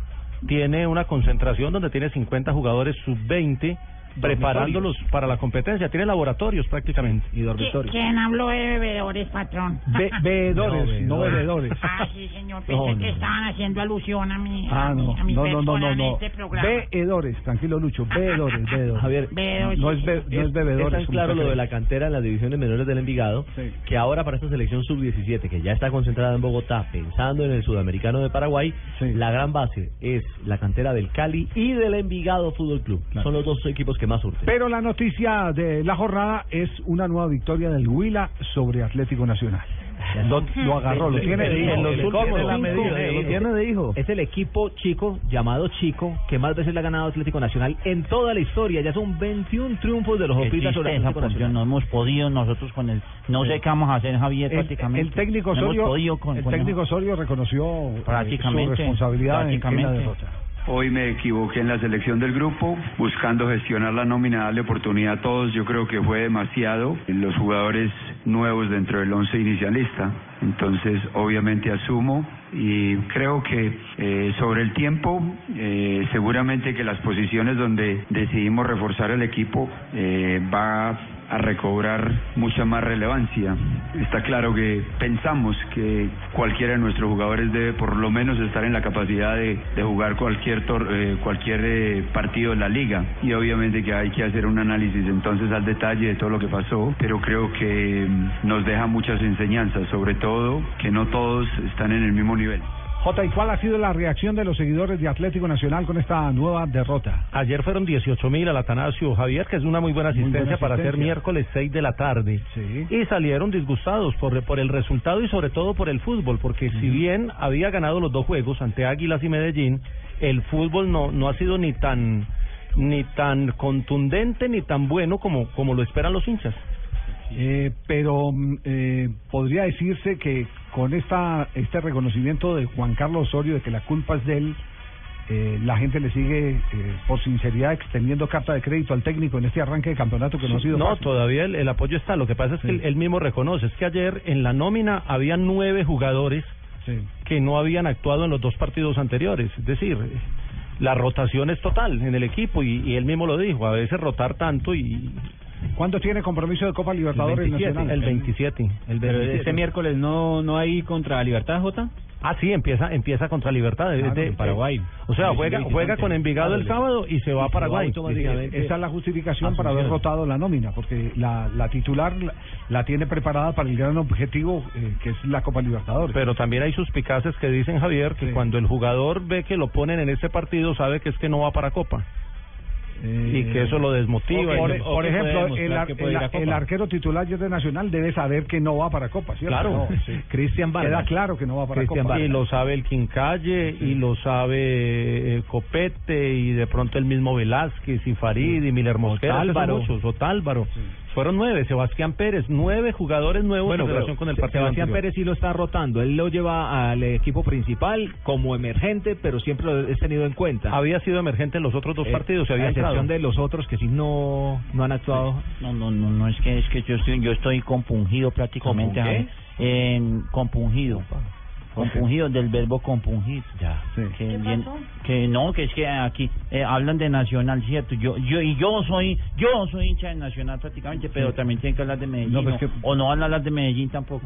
tiene una concentración donde tiene 50 jugadores sub-20 preparándolos para la competencia. Tiene laboratorios prácticamente. Y ¿Qui- ¿Quién habló de bebedores, patrón? Veedores, no bebedores. Ah, sí, señor. Pensé No, que no. estaban haciendo alusión a mi, Ah, a mi, no, a mi no, no, este. Veedores, tranquilo Lucho, veedores, veedores. Javier, Veedores, no es, be- no es bebedores. Es tan claro lo de la cantera en las divisiones menores del Envigado que ahora para esta selección sub-17 que ya está concentrada en Bogotá pensando en el sudamericano de Paraguay, la gran base es la cantera del Cali y del Envigado Fútbol Club. Son los dos equipos que más surten. Pero la noticia de la jornada es una nueva victoria del Huila sobre Atlético Nacional. Lo, lo agarró, lo tiene de medida, lo tiene de hijo. Es el equipo chico, llamado chico, que más veces le ha ganado Atlético Nacional en toda la historia. Ya son 21 triunfos de los Jopitas sobre Atlético Nacional. no hemos podido nosotros con el... No sé qué vamos a hacer, Javier, El, prácticamente. el técnico No Osorio, podido con- el con- técnico Osorio reconoció eh, Prácticamente, su responsabilidad en- en, la prácticamente. derrota. Hoy me equivoqué en la selección del grupo, buscando gestionar la nómina, darle oportunidad a todos. Yo creo que fue demasiado los jugadores nuevos dentro del once inicialista. Entonces, obviamente asumo y creo que eh, sobre el tiempo, eh, seguramente que las posiciones donde decidimos reforzar el equipo eh, va a recobrar mucha más relevancia. Está claro que pensamos que cualquiera de nuestros jugadores debe por lo menos estar en la capacidad de, jugar cualquier tor- eh, cualquier eh, partido de la liga y obviamente que hay que hacer un análisis entonces al detalle de todo lo que pasó, pero creo que nos deja muchas enseñanzas, sobre todo que no todos están en el mismo nivel. Jota, ¿y cuál ha sido la reacción de los seguidores de Atlético Nacional con esta nueva derrota? Ayer fueron 18 mil al Atanasio Javier, que es una muy buena Muy buena asistencia para hacer miércoles 6 de la tarde. Y salieron disgustados por, por el resultado y sobre todo por el fútbol, porque si bien había ganado los dos juegos ante Águilas y Medellín, el fútbol no, no ha sido ni tan ni tan contundente ni tan bueno como, como lo esperan los hinchas. Eh, pero mm, eh, podría decirse que con esta este reconocimiento de Juan Carlos Osorio de que la culpa es de él, eh, la gente le sigue eh, por sinceridad extendiendo carta de crédito al técnico en este arranque de campeonato que no ha sido No, fácil. todavía el, el apoyo está. Lo que pasa es que él, él mismo reconoce, es que ayer en la nómina había nueve jugadores que no habían actuado en los dos partidos anteriores. Es decir, la rotación es total en el equipo y, y él mismo lo dijo, a veces rotar tanto y... ¿Cuándo tiene compromiso de Copa Libertadores el 27, Nacional? el 27. El Pero 27. este miércoles no no hay contra Libertad, Jota. Ah, sí, empieza empieza contra Libertad de, Claro, de- en Paraguay. O sea, juega juega con Envigado el sábado y se va a Paraguay. Esa es la justificación para haber rotado la nómina, porque la, la titular la, la tiene preparada para el gran objetivo eh, que es la Copa Libertadores. Pero también hay suspicaces que dicen, Javier, que cuando el jugador ve que lo ponen en ese partido, sabe que es que no va para Copa. Y que eso lo desmotiva. Por, y- por ejemplo, el, ar- el- el arquero titular de Nacional debe saber que no va para Copa, ¿cierto? Claro, No, Cristian Queda claro que no va para Copa. Y lo sabe el Quincalle, y lo sabe eh, Copete, y de pronto el mismo Velázquez, y Farid, y Miller Mosquera. Otálvaro. muchos, Otálvaro. Fueron nueve, Sebastián Pérez, nueve jugadores nuevos Bueno, en relación con el partido Sebastián anterior. Pérez sí lo está rotando. Él lo lleva al equipo principal como emergente, pero siempre lo es tenido en cuenta. Había sido emergente en los otros dos Eh, partidos, se a había excepción entrado. de los otros que sí no, no han actuado. No, no, no, no es que es que yo estoy yo estoy compungido prácticamente. Javier. en compungido. Compungido del verbo compungir. Ya. Que, bien- que no, que es que aquí eh, hablan de Nacional, cierto. Yo yo y yo soy yo soy hincha de Nacional prácticamente, pero también tienen que hablar de Medellín. No, No, pues que- O no van a hablar de Medellín tampoco.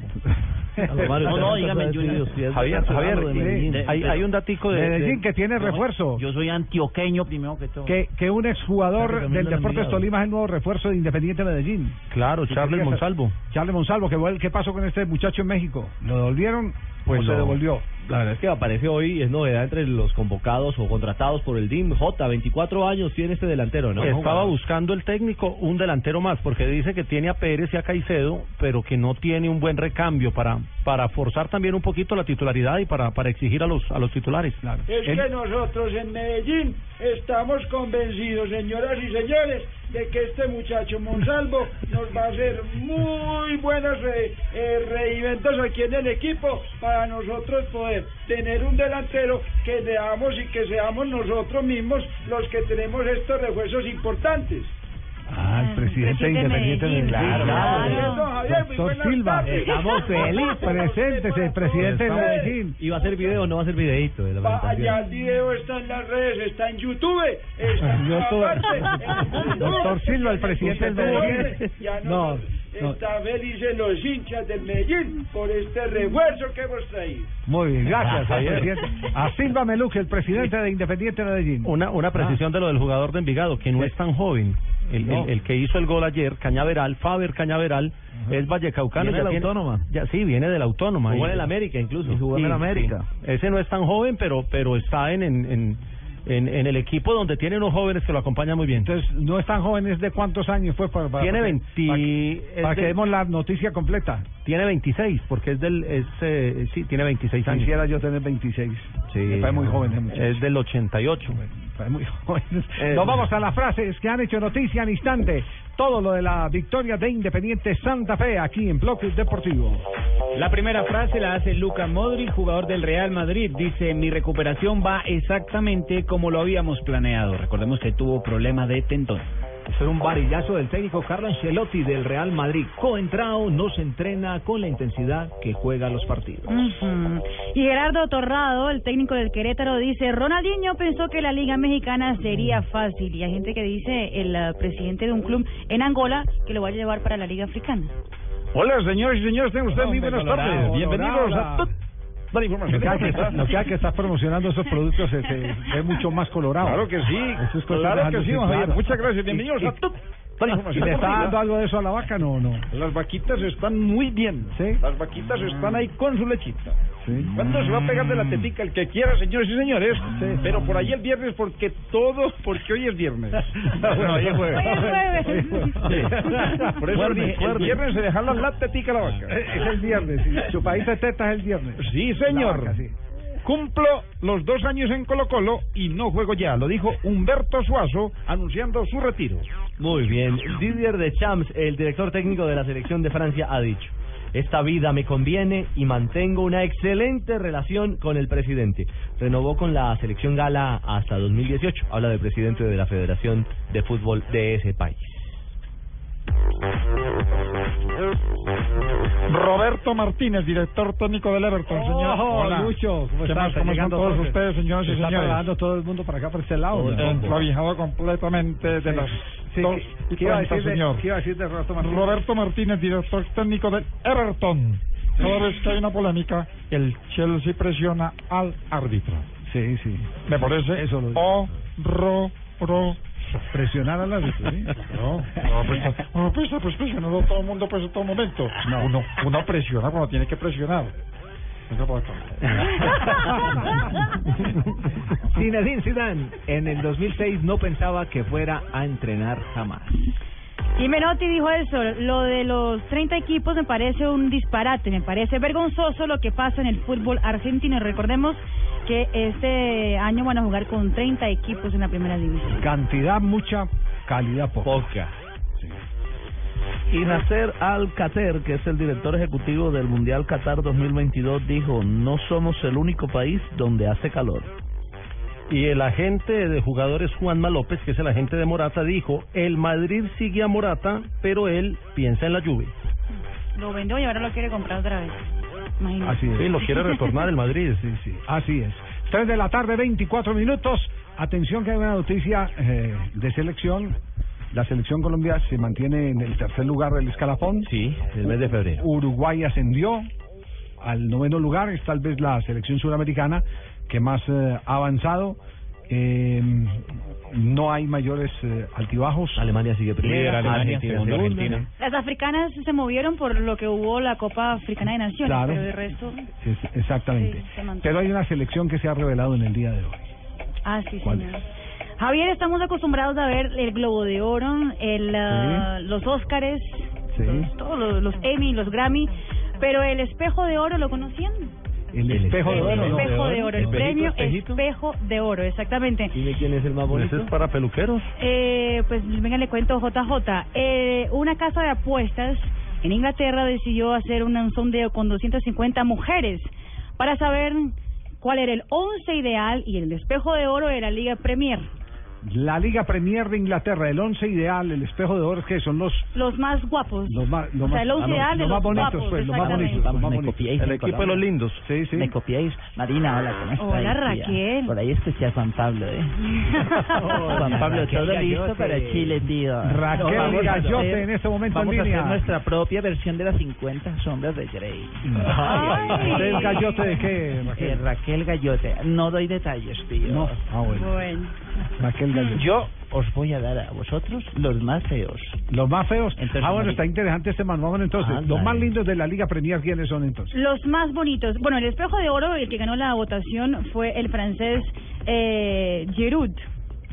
Mario, no, no, dígame, Junior. Javier, Javier, de Medellín. de- hay, hay un datico de... Medellín de- que tiene refuerzo. Yo soy antioqueño primero que todo. Que, que un exjugador Claro, del Deportes enviado. Tolima es el nuevo refuerzo de Independiente Medellín. Claro, ¿Qué Charles Monsalvo. Charles Monsalvo, que vuel- ¿qué pasó con este muchacho en México? ¿Lo devolvieron Pues se devolvió? La verdad es que aparece hoy, es novedad entre los convocados o contratados por el DIM. J, 24 años tiene este delantero, ¿no? Estaba buscando el técnico un delantero más, porque dice que tiene a Pérez y a Caicedo, pero que no tiene un buen recambio para para forzar también un poquito la titularidad y para para exigir a los a los titulares. Es que nosotros en Medellín estamos convencidos, señoras y señores, de que este muchacho Monsalvo nos va a hacer muy buenos eh, eh, reinventos aquí en el equipo para nosotros poder tener un delantero que veamos y que seamos nosotros mismos los que tenemos estos refuerzos importantes. Ah, el presidente independiente de Claro, Claro. Muy Doctor Silva. tardes. Estamos felices. Preséntese, presidente de Medellín. ¿Y va a ser video o no va a ser videíto de la Va, allá el video está en las redes, está en YouTube, está en YouTube. Doctor Silva, el presidente del Medellín. Ya no. Está felices los hinchas del Medellín por este refuerzo que hemos traído. Muy bien, gracias presidente. A Silva Meluque, el presidente de Independiente Medellín. Una una precisión de lo del jugador de Envigado, que no es tan joven. El, No. el, el que hizo el gol ayer, Cañaveral, Faber Cañaveral, es vallecaucano. Viene ya de la tiene- Autónoma. Ya, sí, viene de la Autónoma. Jugó Y- en el América incluso. Sí, sí. Ese no es tan joven, pero pero está en en, en, en, en el equipo donde tiene unos jóvenes que lo acompañan muy bien. Entonces, no es tan joven, ¿es de cuántos años fue? Para, para- Tiene para- 20 Para, que- para que de- demos la noticia completa. Tiene 26, porque es del... Es, eh, sí, tiene 26 años. Quisiera yo tener 26. Sí. Me parece muy joven. Es del 88. Muy joven. Eh, Nos vamos a las frases que han hecho noticia al instante. Todo lo de la victoria de Independiente Santa Fe aquí en Bloque Deportivo. La primera frase la hace Luca Modric, jugador del Real Madrid. Dice, mi recuperación va exactamente como lo habíamos planeado. Recordemos que tuvo problema de tendón. Era un varillazo del técnico Carlo Ancelotti del Real Madrid. Coentrao no se entrena con la intensidad que juega los partidos. Y Gerardo Torrado, el técnico del Querétaro, dice, Ronaldinho pensó que la Liga Mexicana sería fácil. Y hay gente que dice, el eh, presidente de un club en Angola, que lo va a llevar para la Liga Africana. Hola, señores y señores, tengan ustedes muy buenas tardes. Bienvenidos a la información. Lo que, que, deportiva. lo que estás promocionando esos productos se, ve mucho más colorado. Claro que sí, Eso es claro que sí, claro. Muchas gracias, bienvenidos Y- a toda la ¿Y información. le está dando algo de eso a la vaca? No, no. Las vaquitas están muy bien. Las vaquitas están ahí con su lechita. ¿Cuándo se va a pegar de la tetica el que quiera, señores y señores? Pero por ahí el viernes, porque todo, porque hoy es viernes. bueno, hoy es jueves. Hoy es jueves. Sí. Por eso Jueves, el viernes se deja la tetica a la vaca. Es el viernes. sí. Su país de tetas es el viernes. Sí, señor. vaca, sí. Cumplo los dos años en Colo Colo y no juego ya, lo dijo Humberto Suazo anunciando su retiro. Muy bien. Didier Deschamps, el director técnico de la selección de Francia, ha dicho: Esta vida me conviene y mantengo una excelente relación con el presidente. Renovó con la selección gala hasta 2018. Habla del presidente de la Federación de Fútbol de ese país. Roberto Martínez, director técnico del Everton, señor. Oh, Hola. Lucho, ¿cómo ¿Qué más? ¿Cómo están todos ustedes, señores y Se está señores? trasladando todo el mundo para acá, por este lado. Enclavijado completamente de las Sí, dos ¿qué- y qué iba a treinta, decir de- señor. qué iba a decir de Roberto Martínez? Roberto Martínez, director técnico del Everton. Cada vez que hay una polémica, el Chelsea presiona al árbitro. Sí, sí. Me parece Eso lo- horroroso. Presionar al árbitro, ¿sí? No, no, pues, no, pues, pues presionando a todo el mundo pues en todo momento. No, uno, uno presiona cuando tiene que presionar. Zinedine Zidane en el 2006 no pensaba que fuera a entrenar jamás. Y Menotti dijo eso, lo de los 30 equipos me parece un disparate, me parece vergonzoso lo que pasa en el fútbol argentino. Recordemos que este año van a jugar con 30 equipos en la primera división. Cantidad mucha, calidad poca. Poca. Y Nasser Al-Qatar, que es el director ejecutivo del Mundial Qatar 2022, dijo, no somos el único país donde hace calor. Y el agente de jugadores Juanma López, que es el agente de Morata, dijo, el Madrid sigue a Morata, pero él piensa en la lluvia. Lo vendió y ahora lo quiere comprar otra vez. Imagínate. Así es. Sí, lo quiere retornar el Madrid. Sí, sí, así es. 3 de la tarde, 24 minutos. Atención que hay una noticia eh, de selección. La selección Colombia se mantiene en el tercer lugar del escalafón. Sí, el mes de febrero. Uruguay ascendió al noveno lugar. Es tal vez la selección suramericana que más eh, ha avanzado. Eh, no hay mayores eh, altibajos. Alemania sigue primero, Argentina segunda. Las africanas se movieron por lo que hubo la Copa Africana de Naciones, Claro. pero de resto... Es- exactamente. Sí. Pero hay una selección que se ha revelado en el día de hoy. Ah, sí, ¿Cuál señor. Javier, estamos acostumbrados a ver el Globo de Oro, el, ah, los Óscares, Sí. todos los, los Emmy, los Grammy, pero el Espejo de Oro, ¿lo conocían? El, espejo de el oro. ¿no? Espejo de Oro, el ¿Espejito, premio espejito? Espejo de Oro, exactamente. Dime quién es el más bonito. es para peluqueros. Eh, pues venga, le cuento JJ. Eh, una casa de apuestas en Inglaterra decidió hacer un sondeo con 250 mujeres para saber cuál era el once ideal y el espejo de oro de la Liga Premier. La Liga Premier de Inglaterra, el once ideal, el espejo de oro, que son los Los más guapos. los más, los O sea, el más, once ah, ideal de los los más bonitos, guapos, pues, los más bonitos, los Vamos, más me bonitos. copiáis El en equipo de Colombia. los lindos. Sí, sí. Me copiáis. Marina, hola, ¿cómo estás? Hola? Raquel. Por ahí escuché a Juan Pablo, ¿eh? Juan Pablo, Raquel todo listo Gallote. para Chile, tío. Raquel No, vamos a Gallote en este momento en Vamos a línea. hacer nuestra propia versión de las 50 sombras de Grey. Ay, ¿Usted es gallote de qué, Eh, Raquel? Raquel Gallote. No doy detalles, tío. No, ah, bueno. Bueno. Raquel Yo os voy a dar a vosotros los más feos. Los más feos. Entonces, ah, bueno, está interesante este manual. Bueno, entonces, Ah, los más lindos de la Liga Premier, ¿quiénes son entonces? Los más bonitos. Bueno, el espejo de oro, el que ganó la votación fue el francés eh, Giroud.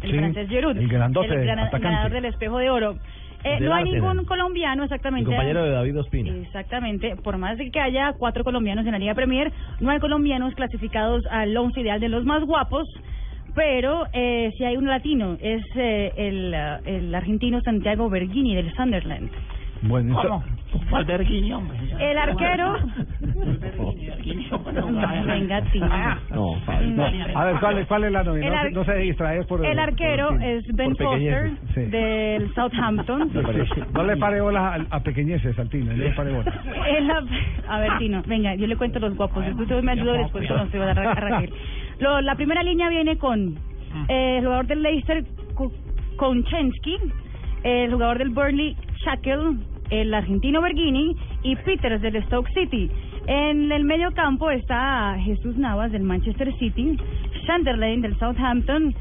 El Sí, francés Giroud. el grandote, el gran- atacante. ganador del espejo de oro. Eh, no hay ningún colombiano, exactamente. compañero de David Ospina. Exactamente, por más de que haya cuatro colombianos en la Liga Premier, no hay colombianos clasificados al once ideal de los más guapos, pero eh, si hay un latino, es eh, el, el argentino Santiago Berghini del Sunderland. Bueno, ¿Cuál Berguini, hombre? El arquero... Venga, tío. No, No, a ver, ¿cuál, es- cuál es la? El No, no se distraigas por El arquero por- es Ben Foster. Sí. del Southampton. No le pare bolas a, a pequeñeces, al Tino, no le pare bolas. A ver, Tino, venga, yo le cuento los guapos. Después usted me ayuda y después se va a dar a Raquel. Lo- la primera línea viene con eh, el jugador del Leicester, Konchensky, el jugador del Burnley, Shackle, el argentino Berghini y Peters del Stoke City. En el medio campo está Jesús Navas del Manchester City, Sunderland del Southampton,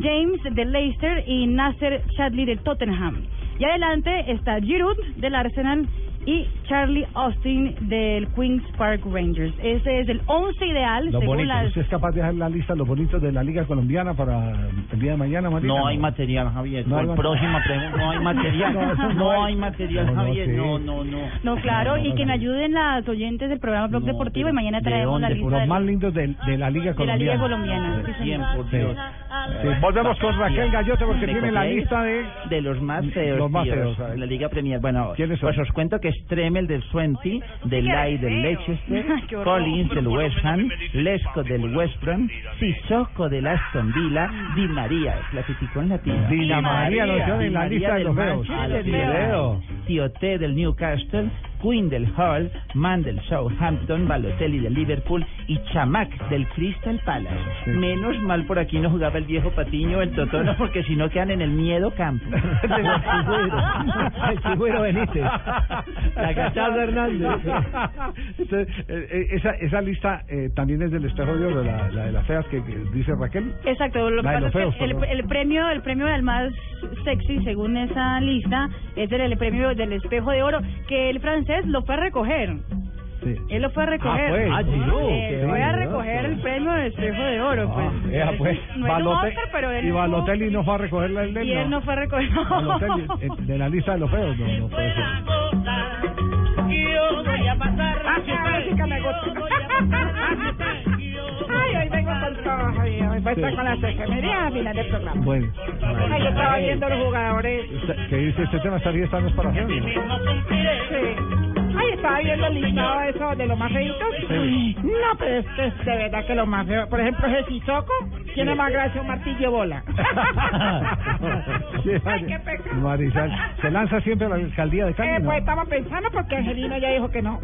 James del Leicester y Nasser Chadley del Tottenham. Y adelante está Giroud del Arsenal y Charlie Austin del Queen's Park Rangers. Ese es el 11 ideal Los según bonitos. las ¿Usted es capaz de dejar la lista los bonitos de la Liga Colombiana para el día de mañana, Marina? No hay material, Javier. No hay próxima pregunta, no hay material. No, No, no hay. material, No, no, Javier. sí. No, no, no. No, claro, y que me ayuden las oyentes del programa Blog Deportivo y mañana traemos la lista Los más lindos de, de la Liga de la Liga Colombiana. Colombiana. Volvemos con Raquel Gallote porque ¿Me tiene la lista de... de los más feos, Los más feos, la Liga Premier. Bueno, pues os cuento que es Tremel del Swansea, del Lai del Leicester. Collins del West Ham, Lesco del West Brom, Sissoko del Aston Villa, Di María, clasificó en latino. Di María, lo en la lista de los feos. Tioté del Newcastle, Quinn del Hull, Mann del Southampton, Balotelli del Liverpool y Chamac del Crystal Palace. Menos mal por aquí no jugaba el viejo Patiño, el Totono, porque si no quedan en el miedo campo. El Chigüiro Benítez. La Cacharra Hernández. Entonces, eh, eh, esa, esa lista eh, también es del espejo de oro, la, la de las feas que, que dice Raquel. Exacto, lo que pasa es que el, el premio, el premio al más sexy según esa lista es el, el premio del espejo de oro que el francés lo fue a recoger. Sí. Él lo fue a recoger. fue. Ah, Eh, fue a recoger el premio del espejo de oro, pues. Ea, pues, no es un Oscar, pero él y Balotelli no fue a recoger la del y él no fue a recoger. Balotelli, eh, de la lista de los feos, no, no puede ser. Yo voy a pasar. Ah, música me gusta. Ay, hoy vengo con todo, Javier. Hoy voy a estar Sí. con las efemerías al final del programa. Bueno, Ay, yo estaba viendo los jugadores. ¿qué dice este tema? Esta lista no es para feos. Sí. Ay, estaba viendo el listado eso de los más feitos. No, pero es que es de verdad que los más feos. Por ejemplo, ese Sissoko tiene más gracia un martillo bola. Ay, qué pecado. Marisal, ¿se lanza siempre a la alcaldía de Cali? Eh, pues estaba pensando porque Angelino ya dijo que no.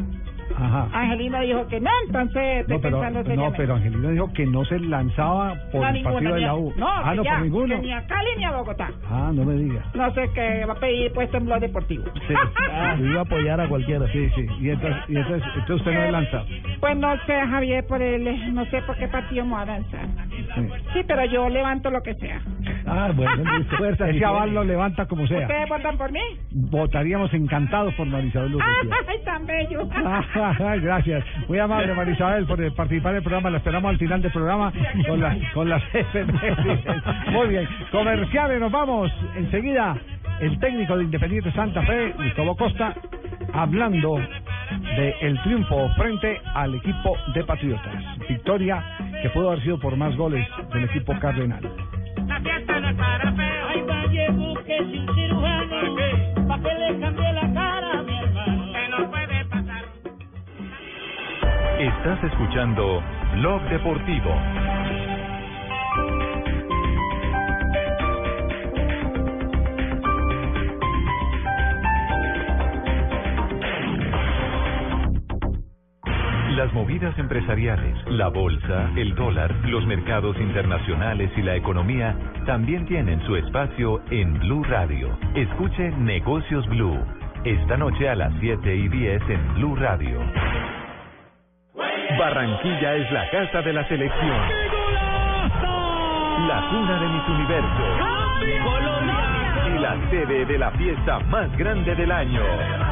Ajá. Angelino dijo que no, entonces No, pero, pensando no, pero Angelino dijo que no se lanzaba por No, el ninguna, partido de la U. No, ah, no, ya, por ninguno. que ni a Cali ni a Bogotá. Ah, no me diga. No sé qué va a pedir puesto en blog deportivo. Sí. Ah, Yo iba a apoyar a cualquiera. Sí, sí. Y entonces, y entonces, entonces usted no le lanza. Pues no sé, Javier, por el, no sé por qué partido me va a lanzar. Sí, pero yo levanto lo que sea. Ah, bueno, listo. Fuerza Ese sí aval tiene. lo levanta como sea. ¿Ustedes votan por mí? Votaríamos encantados por Marisabel Urrutia. ¡Ay, tan bello! Ay, Gracias. Muy amable, Marisabel, por participar del programa. La esperamos al final del programa con, la, con las efemérides. Muy bien. Comerciales, nos vamos. Enseguida, el técnico de Independiente Santa Fe, Gustavo Costa, hablando de el triunfo frente al equipo de Patriotas. Victoria que pudo haber sido por más goles del equipo cardenal. La fiesta no es para feos. Ay, vaya, búsquese un cirujano para que le cambie la cara a mi hermano. Que no puede pasar. Estás escuchando Blog Deportivo. Las movidas empresariales, la bolsa, el dólar, los mercados internacionales y la economía también tienen su espacio en Blue Radio. Escuche Negocios Blue. Esta noche a las 7 y 10 en Blue Radio. Barranquilla es la casa de la selección. La cuna de mis universos. Y la sede de la fiesta más grande del año.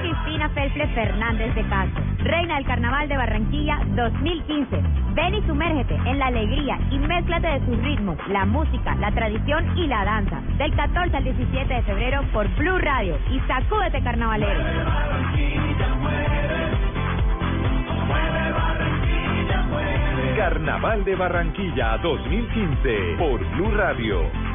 Cristina Felfle Fernández de Castro, reina del Carnaval de Barranquilla 2015. Ven y sumérgete en la alegría y mézclate de sus ritmos, la música, la tradición y la danza. Del 14 al 17 de febrero por Blue Radio y sacúdete carnavalero. Carnaval de Barranquilla 2015 por Blue Radio.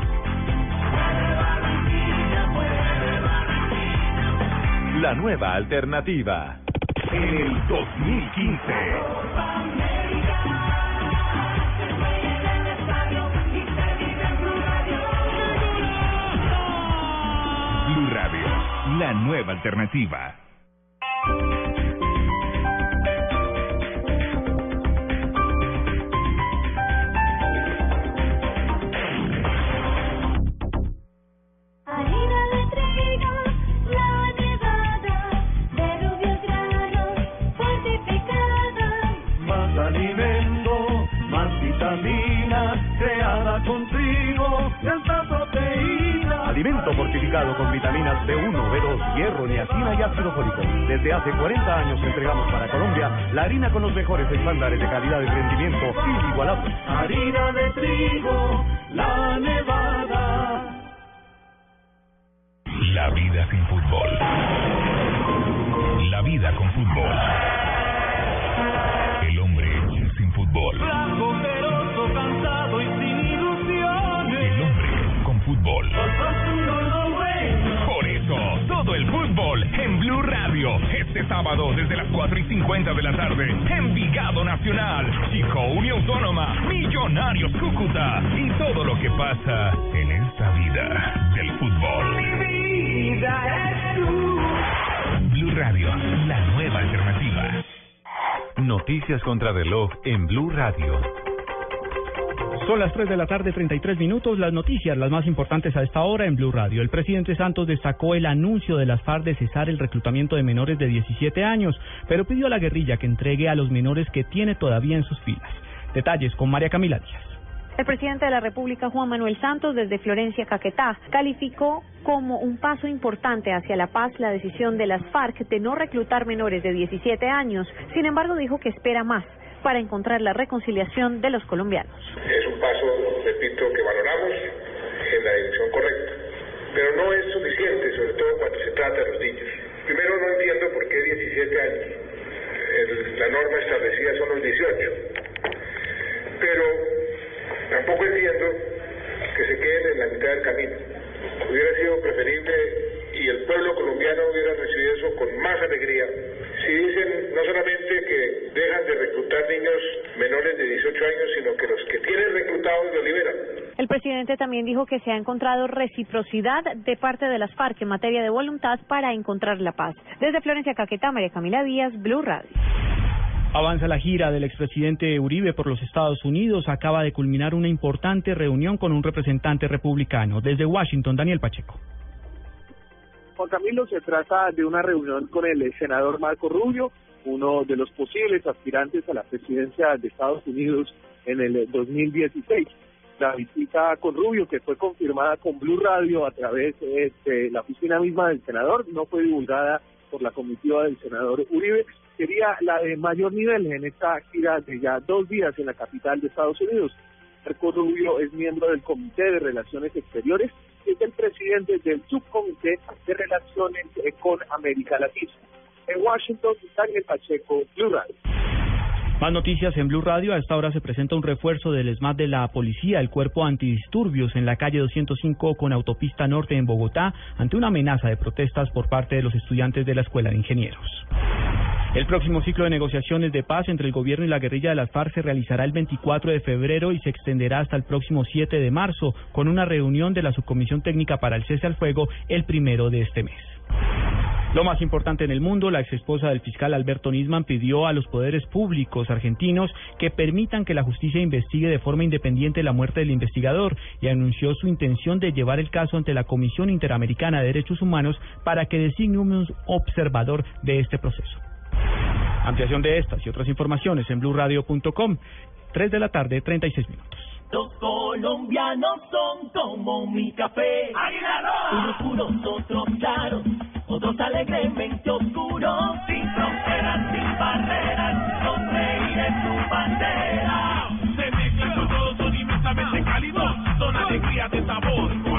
La nueva alternativa. En el 2015. Blue Radio, la nueva alternativa. Fortificado con vitaminas B1, B2, hierro, niacina y ácido fólico. Desde hace 40 años entregamos para Colombia la harina con los mejores estándares de calidad y rendimiento inigualables. Harina de trigo, la nevada. La vida sin fútbol. La vida con fútbol. El hombre sin fútbol. Este sábado desde las 4 y 50 de la tarde. Envigado Nacional. Chico Unión Autónoma. Millonarios Cúcuta. Y todo lo que pasa en esta vida del fútbol. Blue Radio, la nueva alternativa. Noticias contra reloj en Blue Radio. Son las 3 de la tarde, 33 minutos. Las noticias, las más importantes a esta hora en Blue Radio. El presidente Santos destacó el anuncio de las FARC de cesar el reclutamiento de menores de 17 años, pero pidió a la guerrilla que entregue a los menores que tiene todavía en sus filas. Detalles con María Camila Díaz. El presidente de la República, Juan Manuel Santos, desde Florencia, Caquetá, calificó como un paso importante hacia la paz la decisión de las FARC de no reclutar menores de 17 años. Sin embargo, dijo que espera más para encontrar la reconciliación de los colombianos. Es un paso, repito, que valoramos en la dirección correcta, pero no es suficiente, sobre todo cuando se trata de los niños. Primero, no entiendo por qué 17 años. El- la norma establecida son los 18. Pero tampoco entiendo que se queden en la mitad del camino. Hubiera sido preferible y el pueblo colombiano hubiera recibido eso con más alegría. Si dicen no solamente que dejan de reclutar niños menores de 18 años, sino que los que tienen reclutados los liberan. El presidente también dijo que se ha encontrado reciprocidad de parte de las FARC en materia de voluntad para encontrar la paz. Desde Florencia, Caquetá, María Camila Díaz, Blue Radio. Avanza la gira del expresidente Uribe por los Estados Unidos. Acaba de culminar una importante reunión con un representante republicano. Desde Washington, Daniel Pacheco. Juan Camilo, se trata de una reunión con el senador Marco Rubio uno de los posibles aspirantes a la presidencia de Estados Unidos en el 2016. La visita con Rubio, que fue confirmada con Blue Radio a través de la oficina misma del senador, no fue divulgada por la comitiva del senador Uribe, sería la de mayor nivel en esta gira de ya dos días en la capital de Estados Unidos. Marco Rubio es miembro del Comité de Relaciones Exteriores es el presidente del Subcomité de Relaciones con América Latina. En Washington, Daniel Pacheco, Blue Radio. Más noticias en Blue Radio. A esta hora se presenta un refuerzo del SMAT de la policía, el cuerpo antidisturbios en la calle 205 con autopista norte en Bogotá, ante una amenaza de protestas por parte de los estudiantes de la Escuela de Ingenieros. El próximo ciclo de negociaciones de paz entre el gobierno y la guerrilla de las FARC se realizará el 24 de febrero y se extenderá hasta el próximo 7 de marzo, con una reunión de la Subcomisión Técnica para el Cese al Fuego el primero de este mes. Lo más importante en el mundo, la exesposa del fiscal Alberto Nisman pidió a los poderes públicos argentinos que permitan que la justicia investigue de forma independiente la muerte del investigador y anunció su intención de llevar el caso ante la Comisión Interamericana de Derechos Humanos para que designe un observador de este proceso. Ampliación de estas y otras informaciones en blueradio.com. 3 de la tarde, 36 minutos. Los colombianos son como mi café. Unos puros, otros claros, otros alegremente oscuros. Sin fronteras, sin barreras, sonreír en su bandera. Se mezclan con todos, son inmensamente cálidos. Son alegría de sabor.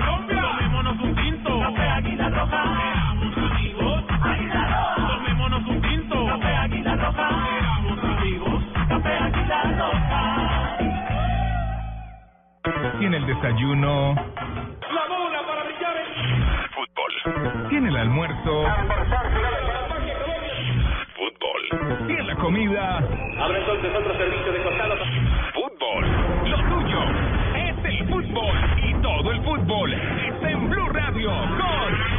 Tiene el desayuno. La bola para brillar Fútbol. Tiene el almuerzo. Fútbol. Tiene la comida. Abre entonces otro servicio de costado. Fútbol. Lo tuyo es el fútbol. Y todo el fútbol está en Blue Radio con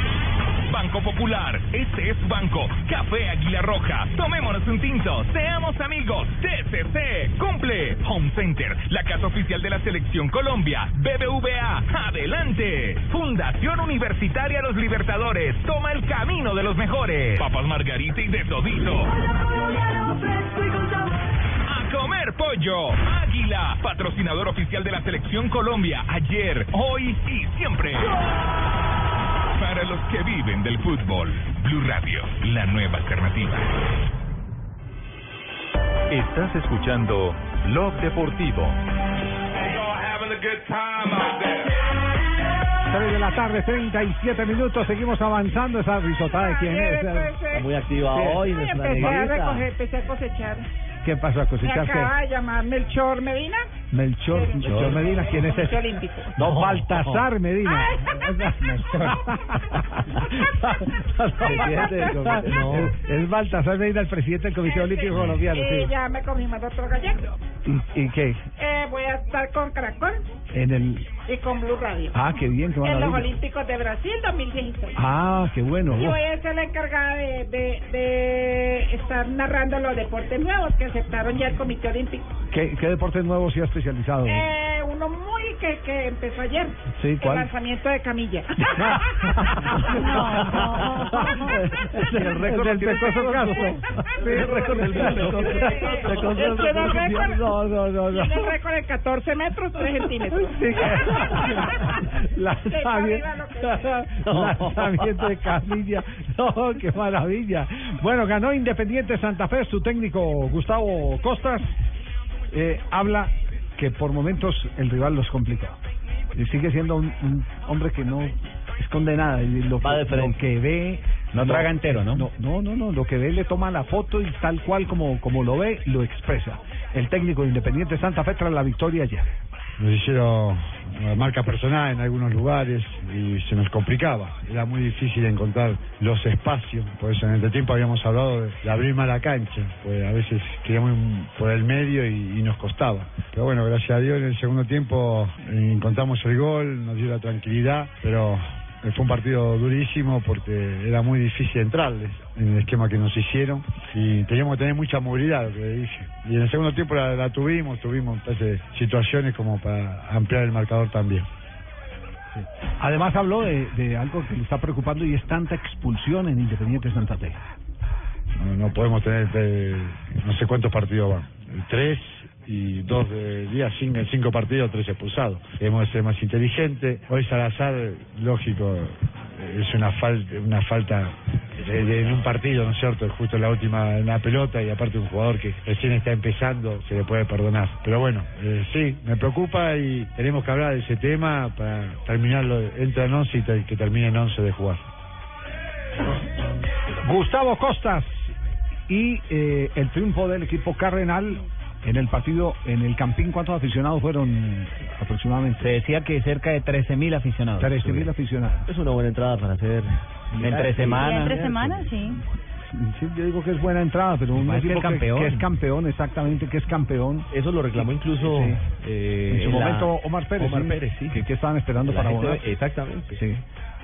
Banco Popular. Este es Banco. Café Águila Roja. Tomémonos un tinto. Seamos amigos. TCC. Cumple. Home Center. La casa oficial de la Selección Colombia. BBVA. Adelante. Fundación Universitaria Los Libertadores. Toma el camino de los mejores. Papas Margarita y de todito. A comer pollo. Águila, patrocinador oficial de la Selección Colombia. Ayer, hoy y siempre. Para los que viven del fútbol. Blue Radio, la nueva alternativa. Estás escuchando Blog Deportivo. 3 de la tarde, 37 minutos. Seguimos avanzando. Esa risotada de quién es. Está muy activa Sí. hoy, empecé a recoger, empecé a cosechar. ¿Qué pasó a Me cosechar? acaba de llamar Melchor Medina. Melchor, Melchor Medina, ¿quién es ese? Olímpico. No, Baltasar Medina. Presidente del comité, no. Es, Baltasar Medina, el presidente del Comité Olímpico Colombiano. Y Sí. ya me confirmó el doctor Gallego. ¿Y, y qué? Eh, voy a estar con Caracol En el. Y con Blue Radio. Ah, qué bien, qué en los. Olímpicos de Brasil 2016. Ah, qué bueno. Y voy a ser la encargada de, de, de estar narrando los deportes nuevos que aceptaron ya el Comité Olímpico. ¿Qué, qué deportes nuevos se ha especializado? Eh, uno muy que, que empezó ayer. Sí, ¿cuál? El lanzamiento de camilla. el récord del Pecoso Castro. Sí, el récord del el récord. No, no, no, no. Tiene el récord de 14 metros, 3 centímetros. Sí. Lanzamiento, de camilla. No, qué maravilla. Bueno, ganó Independiente Santa Fe. Su técnico Gustavo Costas eh, habla que por momentos el rival los complicó. Y sigue siendo un, un hombre que no esconde nada. Y lo, Va de lo frente. que ve. No traga entero, ¿no? No, no, no, no. Lo que ve le toma la foto y tal cual como, como lo ve, lo expresa. El técnico de Independiente Santa Fe tras la victoria ayer. Nos hicieron una marca personal en algunos lugares y se nos complicaba. Era muy difícil encontrar los espacios. Por eso en este tiempo habíamos hablado de, abrir más la cancha. Pues a veces queríamos por el medio y, y nos costaba. Pero bueno, gracias a Dios en el segundo tiempo eh, encontramos el gol, nos dio la tranquilidad. Pero eh, fue un partido durísimo porque era muy difícil entrarles en el esquema que nos hicieron y teníamos que tener mucha movilidad, lo que dije. Y en el segundo tiempo la, la tuvimos, tuvimos entonces, situaciones como para ampliar el marcador también. Además habló de, de algo que le está preocupando y es tanta expulsión en Independiente Santa Fe. No, no podemos tener eh, no sé cuántos partidos van. Tres y dos de día, cinco, partidos, tres expulsados. Debemos ser más inteligentes. Hoy Salazar, lógico, es una falta, una falta en un partido, ¿no es cierto? Justo la última en la pelota y aparte un jugador que recién está empezando, se le puede perdonar. Pero bueno, eh, sí, me preocupa y tenemos que hablar de ese tema para terminarlo, entra en 11 y que termine en 11 de jugar. Gustavo Costas y eh, el triunfo del equipo cardenal en el partido en el Campín. ¿Cuántos aficionados fueron aproximadamente? Se decía que cerca de 13.000 aficionados. 13.000 aficionados. Es una buena entrada para hacer Entre semana. Entre semanas, sí. Sí, yo digo que es buena entrada, pero un equipo es que, campeón. que es campeón, exactamente, que es campeón. Eso lo reclamó incluso Sí. eh, en su la- momento Omar Pérez. Omar sí, Pérez, sí. Que, que estaban esperando La para gente- volar. Exactamente. Sí.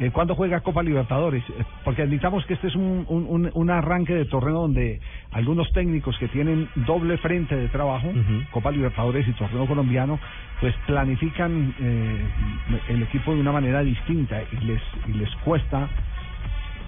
Eh, ¿Cuándo juega Copa Libertadores? Eh, Porque admitamos que este es un, un, un- un arranque de torneo donde algunos técnicos que tienen doble frente de trabajo, Copa Libertadores y torneo colombiano, pues planifican eh, el equipo de una manera distinta y les, y les cuesta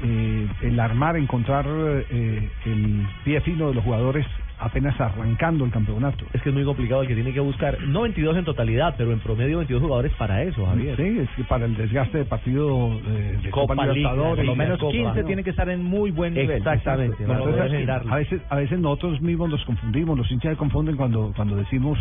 eh, el armar, encontrar eh, el pie fino de los jugadores apenas arrancando el campeonato. Es que es muy complicado el que tiene que buscar, no 22 en totalidad, pero en promedio 22 jugadores para eso, Javier. Sí, es que para el desgaste de partido eh, de Copa, Copa Libertadores. por lo menos Copa, 15 ¿no? tiene que estar en muy buen nivel. Exactamente. Exacto. para Entonces, a veces a veces nosotros mismos nos confundimos, los hinchas se confunden cuando cuando decimos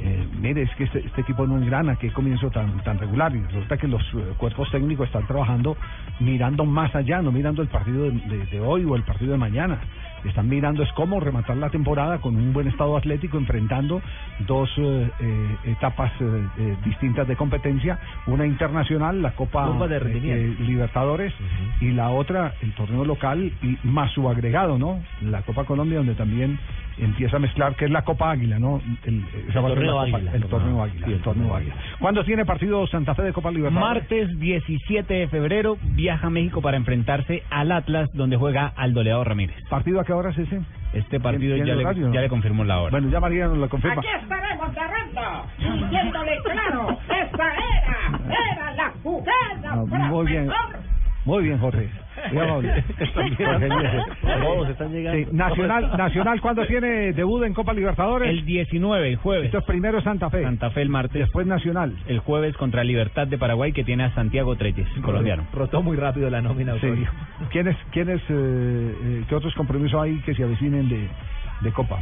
eh, mire es que este, este equipo no engrana, que comienzo tan tan regular y resulta que los eh, cuerpos técnicos están trabajando mirando más allá, no mirando el partido de, de- de hoy o el partido de mañana. Están mirando es cómo rematar la temporada con un buen estado atlético, enfrentando dos eh, eh, etapas eh, eh, distintas de competencia, una internacional, la Copa, Copa de eh, Libertadores y la otra el torneo local y más su agregado, ¿no? La Copa Colombia donde también empieza a mezclar que es la Copa Águila, ¿no? El, esa torneo Copa- Águila. el torneo Águila, Sí, el el torneo torneo Águila. ¿Cuándo tiene partido Santa Fe de Copa Libertadores? Martes 17 de febrero viaja a México para enfrentarse al Atlas, donde juega al Doleado Ramírez. ¿Partido qué hora es ese? Este partido ¿Tiene ya le, no? ya le confirmó la hora. Bueno, ya María nos lo confirma. Aquí estaremos narrando, diciéndole claro, esta era, era la jugada Ah, muy bien. Muy bien, Jorge. Todos están llegando. Sí, Nacional, Nacional, ¿cuándo tiene debut en Copa Libertadores? El 19, el jueves. Esto es primero Santa Fe. Santa Fe el martes. Después Nacional. El jueves contra Libertad de Paraguay, que tiene a Santiago Treyes, colombiano. Rotó muy rápido la nómina, Sí. ¿Quiénes, quiénes, eh, eh, qué otros compromisos hay que se avecinen de, de Copa?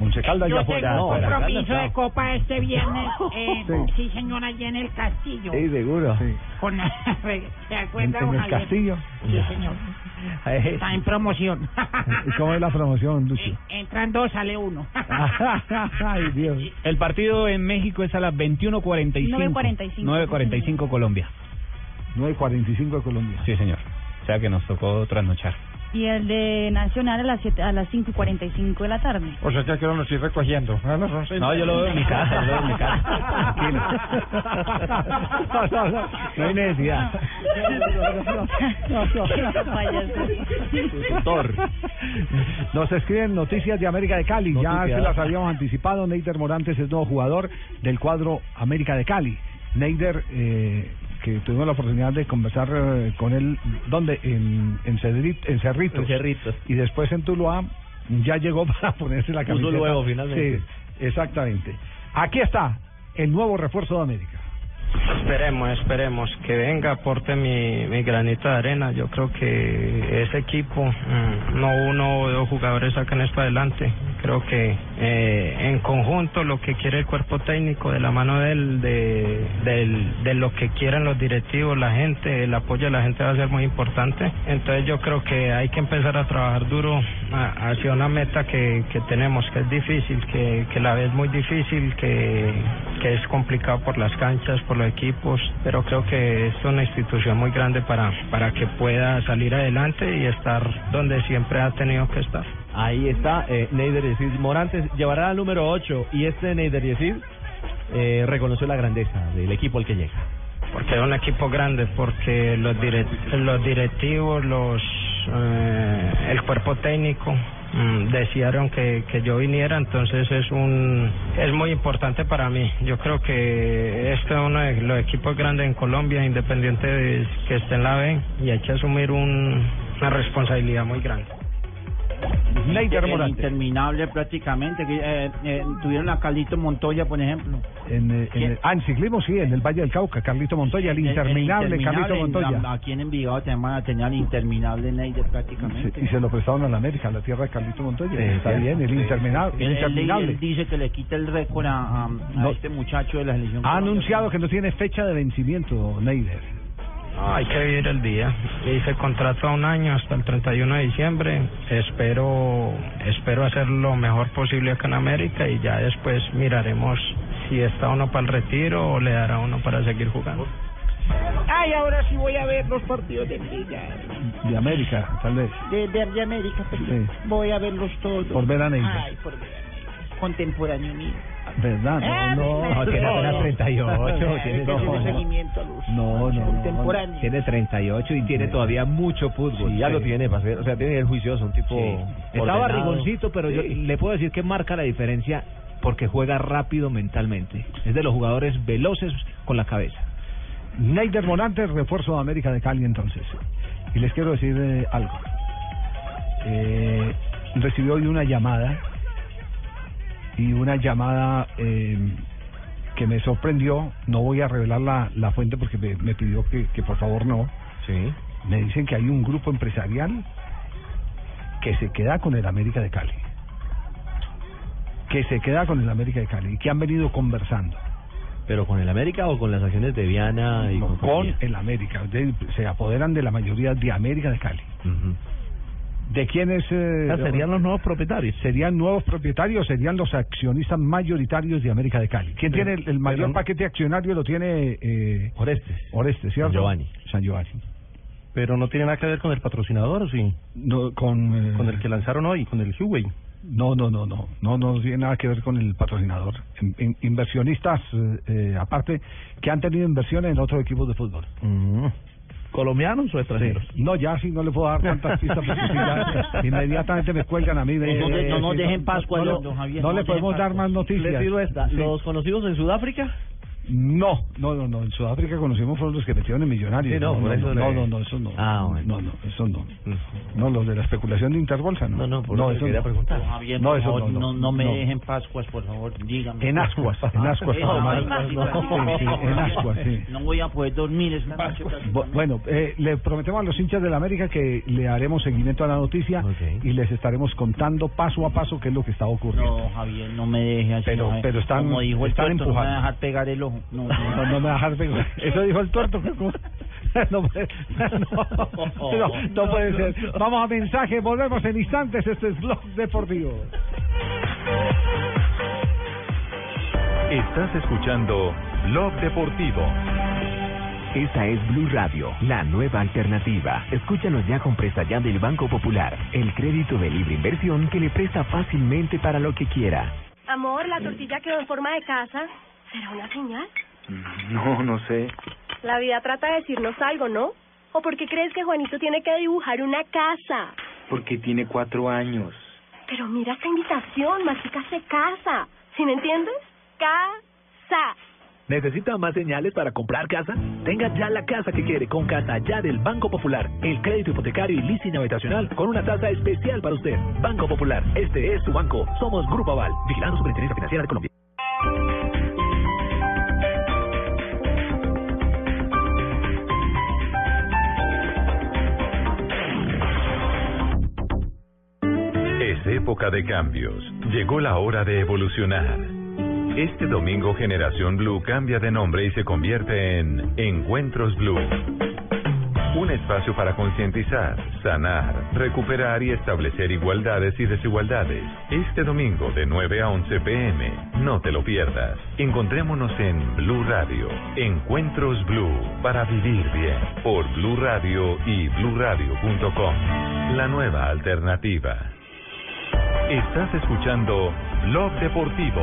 Once Caldas Yo ya tengo fue. un compromiso de copa este viernes, eh, Sí. sí señora, allá en el castillo. Sí, seguro. Con, ¿Se ¿En, acuerda, en don el Javier? Castillo? Sí, señor. Está en promoción. ¿Y cómo es la promoción, Lucio? Entran dos, sale uno. Ay, Dios. El partido en México es a las 21.45. 9:45. 9.45 Colombia. 9.45 de Colombia. Sí, señor. O sea que nos tocó trasnochar. Y el de Nacional a las siete, a las 5 y 45 de la tarde. O sea, ya que no lo estoy recogiendo. Ah, no, yo lo veo en mi casa, yo lo veo en mi casa. Tranquilo. No, no, no, no hay necesidad. Nos escriben noticias de América de Cali. Ya se las habíamos anticipado. Neider Morantes es nuevo jugador del cuadro América de Cali. Neider, eh, que tuvimos la oportunidad de conversar eh, con él, ¿dónde? En, en, Cedrit- en Cerritos. En Cerritos. Y después en Tuluá ya llegó para ponerse la Puso camiseta. luego, finalmente. Sí, exactamente. Aquí está el nuevo refuerzo de América. Esperemos, esperemos que venga, aporte mi, mi granito de arena. Yo creo que ese equipo, mm, no uno o dos jugadores sacan esto adelante. Creo que eh, en conjunto lo que quiere el cuerpo técnico, de la mano de, del, de lo que quieren los directivos, la gente, el apoyo de la gente va a ser muy importante. Entonces yo creo que hay que empezar a trabajar duro hacia una meta que, que tenemos, que es difícil, que, que la vez muy difícil, que, que es complicado por las canchas, por los equipos, pero creo que es una institución muy grande para, para que pueda salir adelante y estar donde siempre ha tenido que estar. Ahí está eh, Neider Yesid Morantes, llevará al número 8 y este Neider Yesid eh, reconoció la grandeza del equipo al que llega. porque es un equipo grande, porque los direct- los directivos, los eh, el cuerpo técnico mm, desearon que, que yo viniera, entonces es un es muy importante para mí. Yo creo que este es uno de los equipos grandes en Colombia, independiente de que esté en la B, y hay que asumir un- una responsabilidad muy grande. El Morante. interminable prácticamente. eh, eh, tuvieron a Carlito Montoya, por ejemplo. En, eh, en ah, en ciclismo sí, en el Valle del Cauca, Carlito Montoya, el El- el interminable, Carlito Montoya. Aquí en Envigado tenemos a tener al interminable Neider prácticamente. Sí, y se lo prestaron a la América, a la tierra de Carlito Montoya. Está Sí. bien, el Sí. interminable. Él, interminable. dice que le quita el récord a, a- a No. este muchacho de la selección. Ha anunciado que no tiene fecha de vencimiento, Neider. Hay que vivir el día. Hice contrato a un año hasta el 31 de diciembre. Espero, espero hacer lo mejor posible acá en América y ya después miraremos si está uno para el retiro o le dará uno para seguir jugando. Ay, ahora sí voy a ver los partidos de Liga. De América, tal vez. De, de, de América, pero Sí. voy a verlos todos. Por ver a Neider. Ay, por ver. Contemporáneo mío. ¿Verdad? No, no. no, tiene apenas 38, Tiene no. seguimiento No, no. Tiene 38 y tiene todavía mucho fútbol. Sí, ya lo tiene, para ser- o sea, tiene el juicioso, un tipo. Está ordenado. barrigoncito, pero yo le puedo decir que marca la diferencia porque juega rápido mentalmente. Es de los jugadores veloces con la cabeza. Neider Morante, refuerzo de América de Cali entonces. Y les quiero decir eh, algo. Eh, recibió hoy una llamada y una llamada eh, que me sorprendió. No voy a revelar la, la fuente porque me, me pidió que, que por favor no. Sí. Me dicen que hay un grupo empresarial que se queda con el América de Cali. Que se queda con el América de Cali y que han venido conversando. ¿Pero con el América o con las acciones de Viana y No, con el América. De- se apoderan de la mayoría de América de Cali. ¿De quiénes? Eh, Ah, serían los nuevos propietarios. Serían nuevos propietarios, serían los accionistas mayoritarios de América de Cali. ¿Quién tiene el, el mayor paquete accionario? Lo tiene eh, Orestes. Orestes, ¿cierto? San Giovanni. San Giovanni. Pero no tiene nada que ver con el patrocinador, ¿o sí? No, con, eh, Con el que lanzaron hoy, con el Huawei. No, no, no, no, no, no tiene nada que ver con el patrocinador. In- in- inversionistas, eh, eh, aparte, que han tenido inversiones en otros equipos de fútbol. ¿Colombianos o extranjeros? Sí. No, ya sí no le puedo dar tantas pistas porque ya inmediatamente me cuelgan a mí. me- No, no, no nos sí, dejen no, le- don Javier, no no le podemos dar más noticias. Les digo esta, Sí. los conocidos en Sudáfrica. No, no, no, no. En Sudáfrica conocimos fueron los que metieron en Millonarios. Sí, no, no, por no, eso no, le- no, no, eso no. Ah, bueno. No, no, eso no. No, los de la especulación de Interbolsa, no. No, no, por no, eso quería no. preguntar. Javier, No, eso no, no, no, no me no. dejen Pascuas, por favor, díganme. En ascuas, en ascuas, sí, sí, en ascuas, sí. No voy a poder dormir esta noche. Bu- Bueno, eh, le prometemos a los hinchas de la América que le haremos seguimiento a la noticia y les estaremos contando paso a paso qué es lo que está ocurriendo. No, Javier, no me deje así. Pero- pero están- Como dijo el están tuerto, no me empujando. dejar pegar el ojo. No, No, no me a dejar pegar. Eso dijo el tuerto. No, puede- no, no, no puede ser. Vamos a mensaje, volvemos en instantes. Este es Blog Deportivo. Estás escuchando Blog Deportivo. Esta es Blue Radio, la nueva alternativa. Escúchanos ya con presta ya del Banco Popular, el crédito de libre inversión que le presta fácilmente para lo que quiera. Amor, la tortilla quedó en forma de casa. ¿Será una señal? No, no sé. La vida trata de decirnos algo, ¿no? ¿O por qué crees que Juanito tiene que dibujar una casa? Porque tiene cuatro años. Pero mira esta invitación, Machica se casa. ¿Sí me entiendes? Casa. ¿Necesita más señales para comprar casa? Tenga ya la casa que quiere con Casa Ya del Banco Popular. El crédito hipotecario y leasing habitacional con una tasa especial para usted. Banco Popular, este es su banco. Somos Grupo Aval, vigilando Superintendencia Financiera de Colombia. De cambios. Llegó la hora de evolucionar. Este domingo Generación Blue cambia de nombre y se convierte en Encuentros Blue. Un espacio para concientizar, sanar, recuperar y establecer igualdades y desigualdades. Este domingo de 9 a 11 pm. No te lo pierdas. Encontrémonos en Blue Radio. Encuentros Blue para vivir bien. Por Blue Radio y bluradio.com. La nueva alternativa. Estás escuchando Blog Deportivo.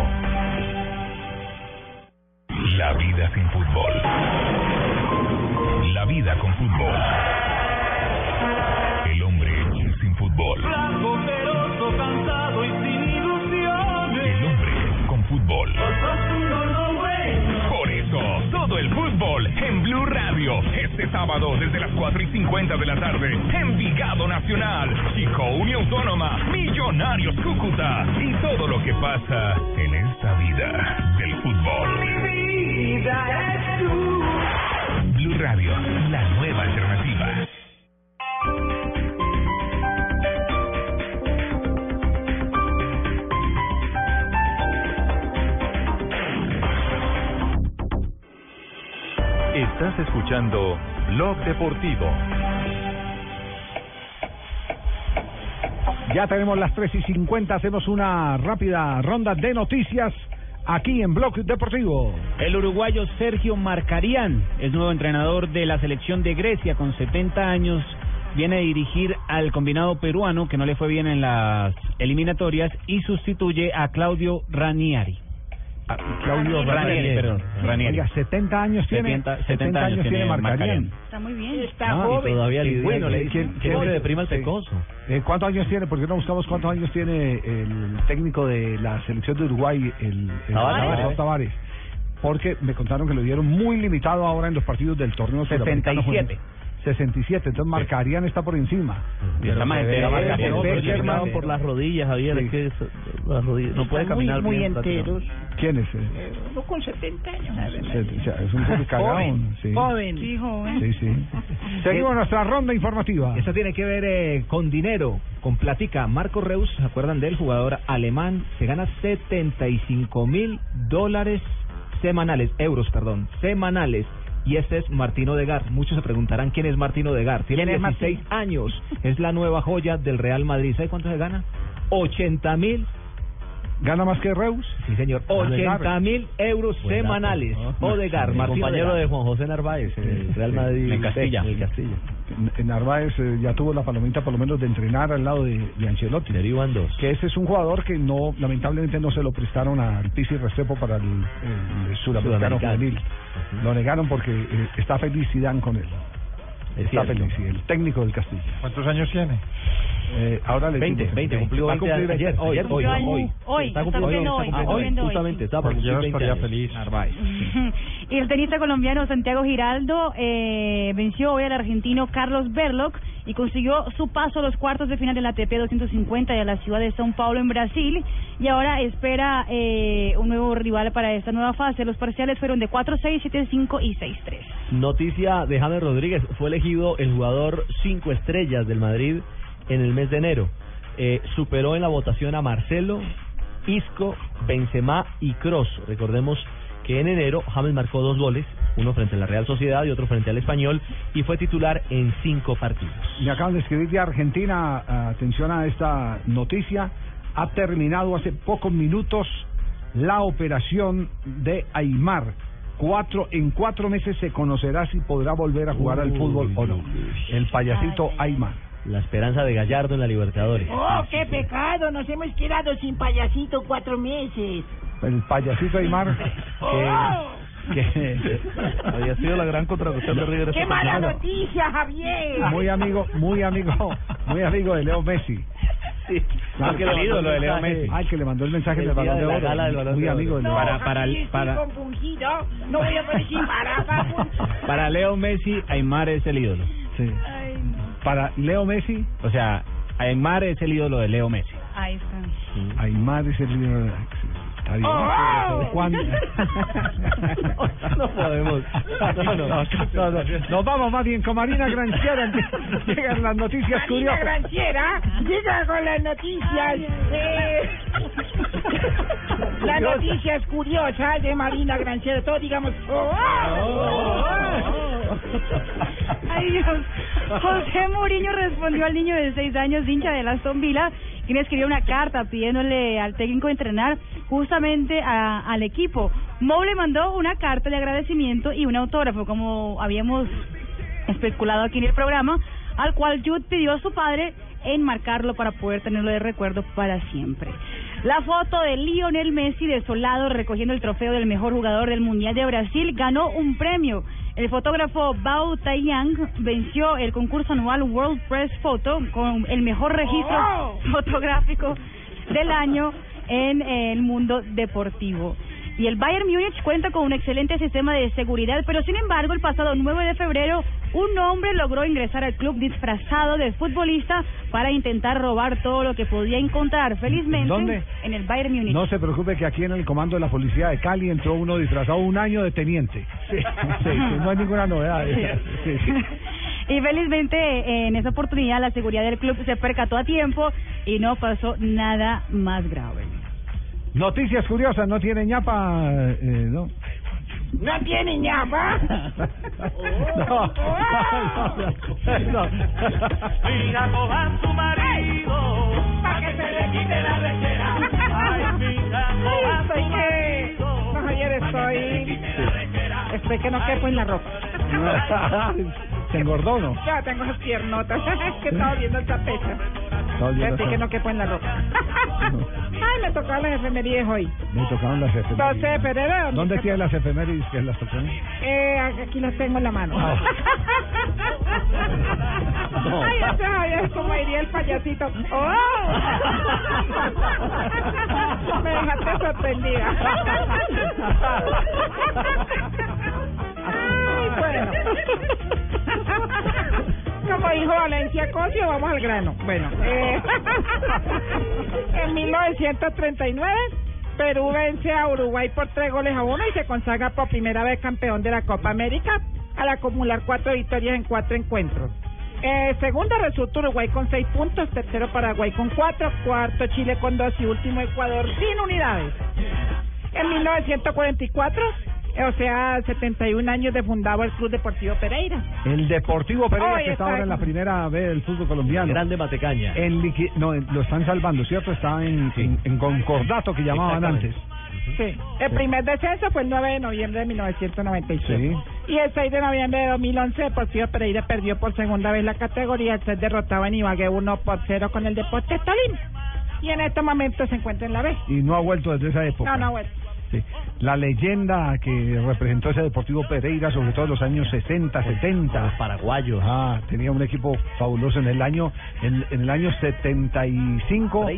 La vida sin fútbol. La vida con fútbol. El hombre sin fútbol. Blanco, feroz, cansado y sin ilusiones. El hombre con fútbol. Fútbol en Blue Radio este sábado desde las 4 y 50 de la tarde. Envigado Nacional, Chico Unión Autónoma, Millonarios Cúcuta y todo lo que pasa en esta vida del fútbol. Blue Radio, la nueva alternativa. Estás escuchando Blog Deportivo. Ya tenemos las 3 y 50, hacemos una rápida ronda de noticias aquí en Blog Deportivo. El uruguayo Sergio Marcarián es nuevo entrenador de la selección de Grecia con 70 años. Viene a dirigir al combinado peruano que no le fue bien en las eliminatorias y sustituye a Claudio Ranieri. Claudio Ranieri, perdón. Ranieri. Oiga, 70 años tiene. 70, 70 años tiene Marcarián. Marcarián. Está muy bien. Está Ah, y joven. Todavía Sí, bueno, le dicen ¿quién- que quién- se deprima el pecoso. Eh, ¿Cuántos años tiene? ¿Por qué no buscamos cuántos años tiene el técnico de la selección de Uruguay, el, el Tavares. Tavares? Porque me contaron que lo dieron muy limitado ahora en los partidos del torneo sudamericano 67. Juvenil. 67, entonces Marcarían está por encima. Y está más entero, Beckerman, eliminado por las rodillas, Javier, Sí. es que es- las rodillas, no puede caminar muy, muy bien. enteros. ¿Quién es? eh? Eh, Uno con 70 años. Se- se- es un poco cagado. Joven, Sí. joven. Sí, joven. Sí, sí. Seguimos nuestra ronda informativa. Esto tiene que ver eh, con dinero, con platica. Marco Reus, ¿se acuerdan del jugador alemán? Se gana 75 mil dólares semanales, euros, perdón, semanales. Y este es Martino Degar. Muchos se preguntarán quién es Martino Degar. Tiene ¿Quién es 16 años. Es la nueva joya del Real Madrid. ¿Sabe cuánto se gana? 80 mil ¿Gana más que Reus? Sí, señor. Odegaard. 80 mil euros Buen dato, semanales. ¿no? Odegar, El compañero de Juan José Narváez en el Real Madrid. en Castilla. En Narváez eh, ya tuvo la palomita por lo menos de entrenar al lado de, de Ancelotti. Derivan dos. Que ese es un jugador que no, lamentablemente no se lo prestaron al Pisi Restrepo para el, el sudamericano Sudamericano. juvenil. Lo negaron porque eh, está feliz Zidane con él. Es está cierto. feliz, el técnico del Castilla. ¿Cuántos años tiene? Eh, ahora le 20, digo, 20, cumplió Va a 20 cumplir ayer, 20. hoy, hoy, hoy. Hoy, Está cumpliendo hoy, hoy, Justamente, está por Porque yo cumplir no 20 estaría años. feliz. Y el tenista colombiano Santiago Giraldo eh, venció hoy al argentino Carlos Berloc y consiguió su paso a los cuartos de final de la ATP 250 de la ciudad de São Paulo en Brasil y ahora espera eh, un nuevo rival para esta nueva fase. Los parciales fueron de 4-6, 7-5 y 6-3. Noticia de James Rodríguez, fue elegido el jugador cinco estrellas del Madrid en el mes de enero. Eh, superó en la votación a Marcelo, Isco, Benzema y Cross. Recordemos que en enero James marcó dos goles, uno frente a la Real Sociedad y otro frente al Español, y fue titular en cinco partidos. Me acaban de escribir de Argentina, atención a esta noticia, ha terminado hace pocos minutos la operación de Aymar. Cuatro, en cuatro meses se conocerá si podrá volver a jugar al Uy, fútbol o no. El payasito Aymar. La esperanza de Gallardo en la Libertadores. Oh, qué pecado, nos hemos quedado sin payasito cuatro meses. El payasito Aymar que, que Había sido la gran contratación de River. ¡Qué mala temporada. noticia, Javier! muy amigo, muy amigo, muy amigo de Leo Messi. Ah, que el ídolo de Leo Messi. Ay, que le mandó el mensaje El del balón de oro. gala del Balón Muy de amigo de Leo. No, Para- para el- para- confundido. No voy a parecer baraja. Para Leo Messi, Aymar es el ídolo. Sí. Para Leo Messi, O sea, Aymar es el ídolo de Leo Messi. Ahí está. Aymar es el líder. Está bien. ¡Oh! Juan. No podemos. No, no, no. No, no. Nos vamos más bien con Marina Granciera. Llegan las noticias Marina curiosas. Granciera llega con las noticias. eh, las noticias curiosas de Marina Granciera. Todo digamos. ¡Oh! Ay, José Mourinho respondió al niño de seis años, hincha de Aston Villa, quien escribió una carta pidiéndole al técnico entrenar justamente a- al equipo. Mou le mandó una carta de agradecimiento y un autógrafo, como habíamos especulado aquí en el programa, al cual Jude pidió a su padre enmarcarlo para poder tenerlo de recuerdo para siempre. La foto de Lionel Messi desolado recogiendo el trofeo del mejor jugador del Mundial de Brasil ganó un premio. El fotógrafo Bao Taiyang venció el concurso anual World Press Photo con el mejor registro ¡Oh! fotográfico del año en el mundo deportivo. Y el Bayern Múnich cuenta con un excelente sistema de seguridad, pero sin embargo, el pasado 9 de febrero, un hombre logró ingresar al club disfrazado de futbolista para intentar robar todo lo que podía encontrar. Felizmente, ¿Dónde? en el Bayern Múnich. No se preocupe que aquí en el comando de la policía de Cali entró uno disfrazado un año de teniente. Sí, sí, sí, no hay ninguna novedad. Sí. Y felizmente en esa oportunidad la seguridad del club se percató a tiempo y no pasó nada más grave. Noticias curiosas, no tiene ñapa, eh, ¿no? ¿No tiene ñapa? No. No. Mira, coja a su marido, pa' que se le quite la rechera. Ay, mira, coja Estoy que... No, Javier, estoy... Estoy que no quepo en la ropa. Se engordó, ¿no? Ya tengo las piernotas. Es que estaba viendo el tapete. Estoy que no quepo en la ropa. Ay, me tocaron las efemerías hoy. Me tocaron las efemérides. 12 de febrero. ¿Dónde tiene las efemérides que las tocaron? Eh, aquí las tengo en la mano. Ah. No. Ay, ya sé, Javier, como diría el payasito. ¡Oh! Me dejaste sorprendida. Ay, bueno. Como dijo Valencia Cosio, vamos al grano. Bueno, eh, en 1939, Perú vence a Uruguay por tres goles a uno y se consagra por primera vez campeón de la Copa América al acumular cuatro victorias en cuatro encuentros. Eh, segundo resulta Uruguay con seis puntos, tercero Paraguay con cuatro, cuarto Chile con dos y último Ecuador sin unidades. En 1944, eh, o sea, 71 años de fundado el Club Deportivo Pereira. El Deportivo Pereira, Hoy que está está ahora en la primera vez del fútbol colombiano. Grande Matecaña. En liqui- no, en- lo están salvando, ¿cierto? Está en, en, en concordato que llamaban antes. Sí. El primer descenso fue el 9 de noviembre de 1996. Y el 6 de noviembre de 2011, Deportivo Pereira perdió por segunda vez la categoría al ser derrotado en Ibagué 1 por 0 con el Deportes Tolima. Y en este momento se encuentra en la B. Y no ha vuelto desde esa época. No, no, bueno. Sí. La leyenda que representó ese Deportivo Pereira, sobre todo en los años 60, 70. Los paraguayos. Ah, tenía un equipo fabuloso en el año en, en el año 75,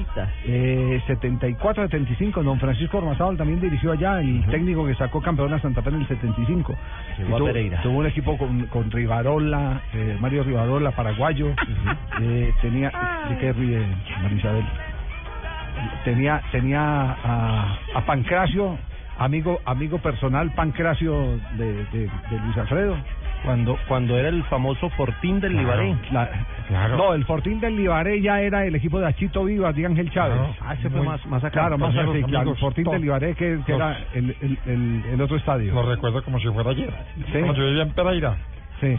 eh, 74, 75. Don Francisco Ormazábal también dirigió allá, el técnico que sacó campeón a Santa Fe en el 75. Llegó Y a tuvo, Pereira. tuvo un equipo con, con Rivarola, eh, Mario Rivarola, paraguayo. eh, tenía, ¿de qué ríe Marisabel? Tenía tenía a, a Pancracio, amigo amigo personal Pancracio de, de, de Luis Alfredo. Cuando cuando era el famoso Fortín del Libaré. Claro. No, el Fortín del Libaré ya era el equipo de Achito Vivas, de Ángel Chávez. Claro. Ah, ese fue Muy- más- más acá. Claro, más claro. El Fortín del Libaré, que, que Los- era el, el, el, el otro estadio. Lo recuerdo como si fuera ayer. Sí. Cuando yo vivía en Pereira. Sí.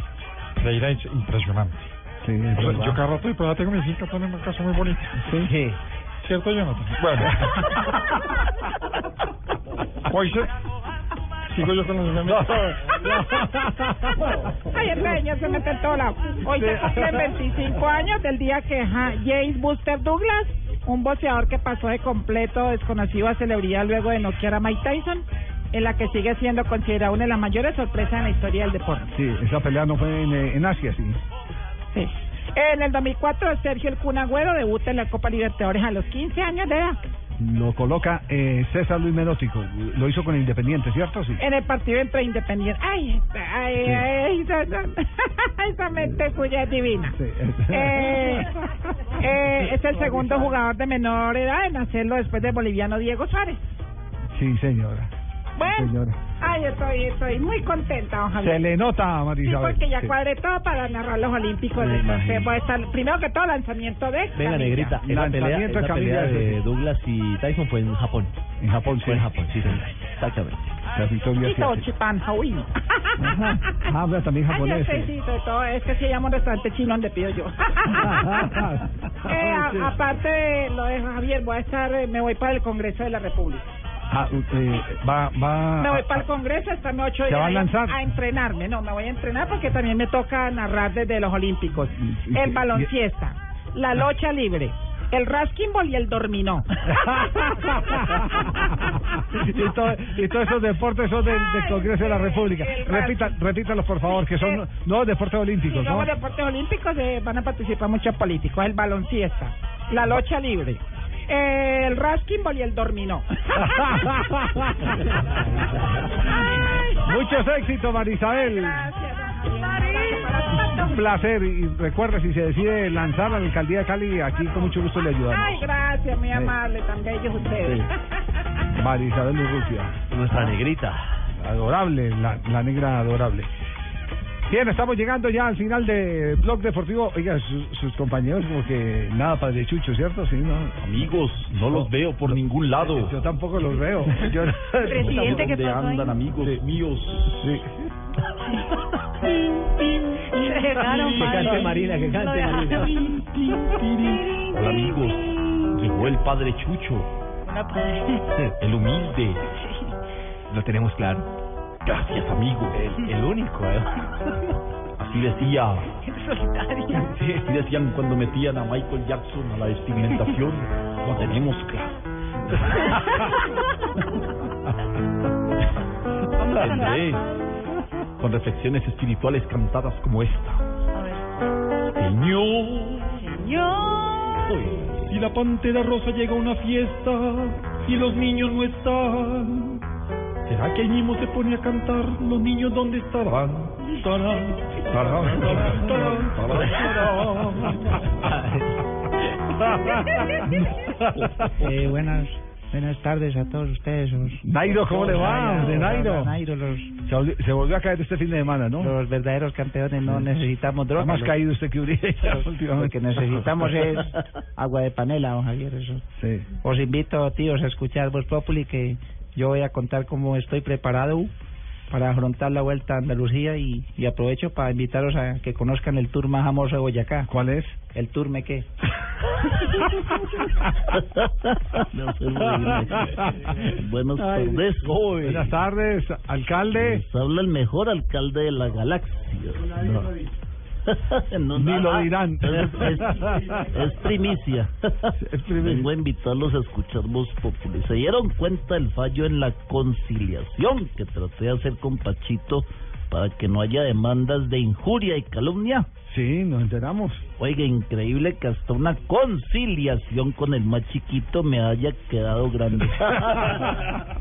Pereira es impresionante. Sí, O sea, yo cada rato y por allá tengo mi finca, tengo una casa muy bonita. Sí. ¿Cierto, Jonathan? Bueno. Hoy se... Sigo yo con los memes. Ay, el señor se mete en todo lado. Hoy se cumplen 25 años del día que ja, James Buster Douglas, un boxeador que pasó de completo desconocido a celebridad luego de noquear a Mike Tyson, en la que sigue siendo considerada una de las mayores sorpresas en la historia del deporte. Sí, esa pelea no fue en, eh, en Asia, sí. Sí. En el 2004, Sergio El Kun Agüero debuta en la Copa Libertadores a los 15 años de edad. Lo coloca eh, César Luis Merótico. Lo hizo con Independiente, ¿cierto? Sí. En el partido entre Independiente. Ay, ay, Sí. ay, esa, esa- mente suya es divina. Eh, eh, es el segundo jugador de menor edad en hacerlo después del boliviano Diego Suárez. Sí, señora. Bueno, Señora. ay, estoy, estoy muy contenta, don Javier. Se le nota, Sí, Marisabel. porque ya Sí. cuadré todo para narrar los Olímpicos. Me Entonces, imagino. voy a estar, primero que todo, lanzamiento de. Venga, camilla. negrita, esa pelea, Lanzamiento de esa pelea de sí. Douglas y Tyson fue en Japón. En Japón, Fue sí. en Japón, sí, señor. Exactamente. La victoria Hawaii. Ajá. Ah, pero también Ay, japonés. sé, sí. sí, sobre todo es que se llama un restaurante chino donde pido yo. Eh, a- Sí. aparte de lo de Javier, voy a estar, eh, me voy para el Congreso de la República. Ah, eh, va, va. Me voy para el Congreso esta noche ¿Se y va a lanzar? a entrenarme. No, me voy a entrenar porque también me toca narrar desde los Olímpicos. El balonfiesta, la locha libre, el raskinball y el dorminó. y, todo- y todos esos deportes son del, del Congreso de la República. Repita, repítalos, por favor, que son nuevos deportes olímpicos, Y ¿no? deportes olímpicos eh, van a participar muchos políticos. El balonfiesta, la locha libre, Eh, el Raskinball y el Dorminó. Muchos éxitos, Marisabel. Un placer. Y recuerda, si se decide lanzar a la alcaldía de Cali, aquí con mucho gusto le ayudamos. Ay, gracias, muy amable, tan bellos ustedes. Marisabel Urrutia. Nuestra negrita. Adorable, la, la negra adorable. Bien, estamos llegando ya al final de Blog Deportivo. Oiga, sus, sus compañeros como que nada padre Chucho, ¿cierto? Sí, ¿no? Amigos, no los veo por ningún lado. Yo tampoco los veo. Yo, Presidente, ¿qué ¿Dónde pasó ahí? andan, amigos míos? Sí. Se dejaron Que cante Marina, que cante. Marina. Hola, amigos. Llegó el padre Chucho, Hola, padre. el humilde. Lo tenemos claro. Gracias, amigo. El, el único, ¿eh? Así decía. Solitario. Sí, así decían cuando metían a Michael Jackson a la vestimentación. Lo tenemos claro. Con reflexiones espirituales cantadas como esta. Señor, Señor. si la pantera rosa llega a una fiesta y los niños no están, ¿será que mismo se pone a cantar los niños dónde estarán? Tarán, tarán, tarán, tarán, tarán. Eh, buenas buenas tardes a todos ustedes. Nairo, ¿cómo le va? De Nairo. Nairo, los, Se volvió, a caer este fin de semana, ¿no? los verdaderos campeones no necesitamos drogas. más caído usted que Uribe Lo que necesitamos es agua de panela, don Javier. Eso. Sí. Os invito, tíos, a escuchar Voz Populi, que yo voy a contar cómo estoy preparado para afrontar la vuelta a Andalucía y, y aprovecho para invitaros a que conozcan el tour más famoso de Boyacá. ¿Cuál es? ¿El tour me qué? Me hace reír. Buenas Ay, tardes. Buenas tardes, alcalde. Les habla el mejor alcalde de la galaxia. No, Ni lo ah, dirán. Es, es- es primicia. Vengo a invitarlos a escuchar Voz Populi. ¿Se dieron cuenta del fallo en la conciliación que traté de hacer con Pachito para que no haya demandas de injuria y calumnia? Sí, nos enteramos. Oiga, increíble que hasta una conciliación con el más chiquito me haya quedado grande.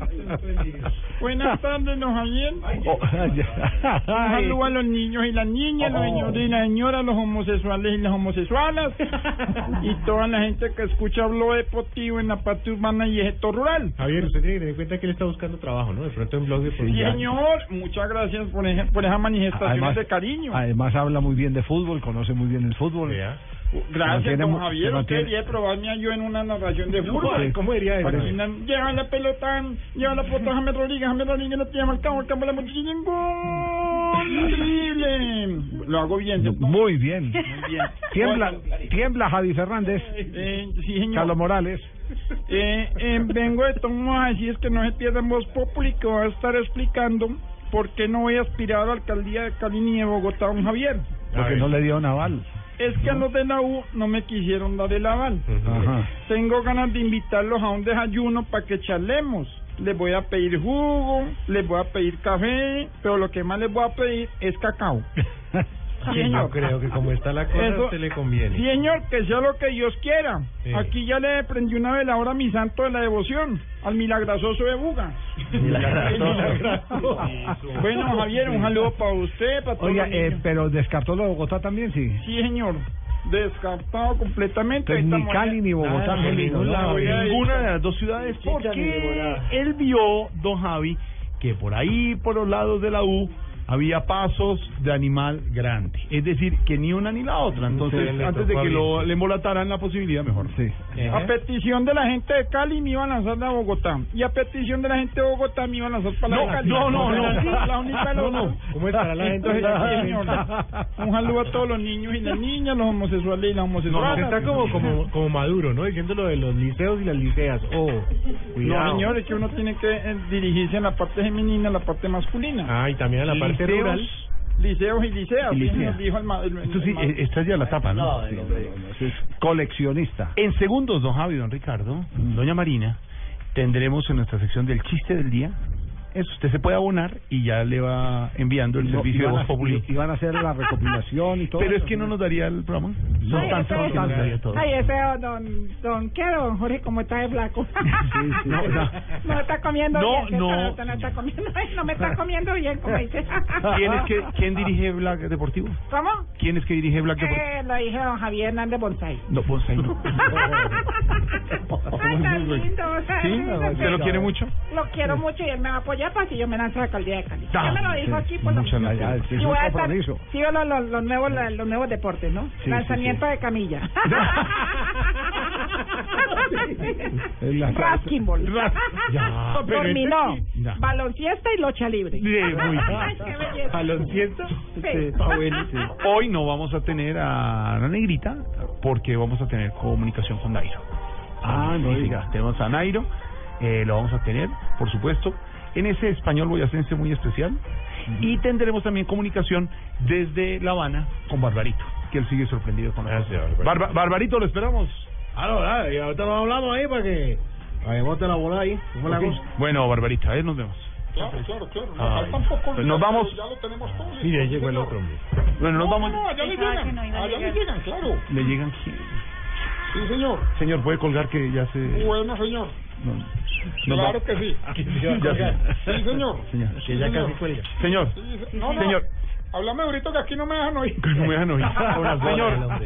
Buenas tardes, don Javier. Oh, Un saludo a los niños y las niñas, los Oh. señores y las señoras, los homosexuales y las homosexuales, y toda la gente que escucha Blog Deportivo en la parte urbana y esto rural. Javier, usted tiene que tener en cuenta que él está buscando trabajo, ¿no? De pronto en blog de Sí, señor, muchas gracias por, ej- por esas manifestaciones Además, de cariño. además habla muy bien de fútbol, conoce muy bien el fútbol. Se Gracias, mantiene don Javier. se Usted mantiene- debería probarme yo en una narración de fútbol. Sí. ¿Cómo diría eso? Lleva la pelota, lleva la pelota a James Rodríguez, James Rodríguez no tiene marcado el campo de la mochila. ¡Gol! ¡Increíble! Lo hago bien. ¿cierto? Muy bien. Muy bien. Tiembla, tiembla Javi Fernández. Eh, sí, señor. Carlos Morales. Eh, eh, vengo de tomo a decir que no se pierdan voz que voy a estar explicando por qué no voy a aspirar a la alcaldía de Cali ni de Bogotá, don Javier. Porque no le dio naval. Es que a los de la U no me quisieron dar el aval. Ajá. Tengo ganas de invitarlos a un desayuno para que charlemos. Les voy a pedir jugo, les voy a pedir café, pero lo que más les voy a pedir es cacao. Sí, señor. Yo creo que como está la cosa, Eso- usted le conviene. Sí, señor, que sea lo que Dios quiera. Sí. Aquí ya le prendí una veladora a mi santo de la devoción, al milagroso de Buga. Milagroso. bueno, Javier, un saludo para usted, para todos Oiga, los eh, pero descartó lo de Bogotá también, sí. Sí, señor. Descartado completamente. Entonces, ni Cali ni Bogotá, ir- ninguna de las dos ciudades porque él vio, don Javi, que por ahí, por los lados de la U, había pasos de animal grande. Es decir, que ni una ni la otra. Entonces, Sí, antes de que lo, le embolataran la posibilidad, mejor. Sí. A petición de la gente de Cali me iban a lanzar a Bogotá. Y a petición de la gente de Bogotá me iban a lanzar para la No, de Cali. no, no, no. La única No, no, no. ¿Cómo estará la gente? Sí, señor. Un saludo a todos los niños y las niñas, los homosexuales y las No, homosexuales. está como, como, como maduro, ¿no? Diciendo lo de los liceos y las liceas. Oh, cuidado. No, señor, es que uno tiene que eh, dirigirse a la parte femenina, a la parte masculina. Ah, y también a la parte Liceos, rural. Liceos y liceas. Y sí, licea. nos dijo el ma- el- Esto el sí, ma- eh, esta es ya la tapa, ¿no? Sí, es coleccionista. En segundos, don Javi, don Ricardo, doña Marina, tendremos en nuestra sección del chiste del día Eso, usted se puede abonar y ya le va enviando el No, servicio de iban Voz a- Populi. y- Iban a hacer la recopilación y todo. Pero es eso, que no nos daría el programa. Ay, ese- que nos daría todo. Ay, ese don, don, ¿qué don Jorge? ¿Cómo está de flaco? sí. No, no. No está comiendo No, bien. no. No, no está comiendo, ay, no me está comiendo bien, como dice. ¿Quién es que quién dirige Black Deportivo? ¿Cómo? ¿Quién es que dirige Black Deportivo? Eh, lo dije don Javier Hernández Bonsai. No, Bonsai no. Ay, tan lindo. o sea, ¿Sí? ¿Usted lo quiere mucho? Lo quiero mucho y él me va a apoyar para que yo me lance a la alcaldía de Cali. Ya me lo dijo sí. aquí por lo Muchas menos. gracias. Sí, es Y un voy a estar- los, los, los nuevos, los nuevos deportes, ¿no? sí, Lanzamiento de camilla. La- Raskinball. Ya, pero Dominó. este. Ya. Balonciesta y lucha libre. ¿Balonciento? Sí. Hoy no vamos a tener a la negrita porque vamos a tener comunicación con Nairo. Ah, no Sí, diga. Tenemos a Nairo, eh, lo vamos a tener, por supuesto, en ese español boyacense muy especial. Y tendremos también comunicación desde La Habana con Barbarito, que él sigue sorprendido con nosotros. Barba- Barbarito, lo esperamos. Ah, no, y ahorita nos hablamos ahí para que, que bote la bola ahí. ¿Cómo es la Ok. cosa? Bueno, Barbarita, ahí nos vemos. Claro, claro, claro. Faltan pocos Pues nos vamos. Ya lo tenemos todo. Sí, ya llegó el otro, hombre. Bueno, nos no, vamos. No, no, allá le llegan. no iba a Allá le llegan, claro. ¿Le llegan quién? Sí, señor. Señor, puede colgar que ya se... Bueno, señor. No, no claro que sí. Ya Sí, señor. Señor, Sí, señor. Señor, Sí, se- No, no. señor, Háblame ahorita que aquí no me dejan oír. no me dejan oír. Señor,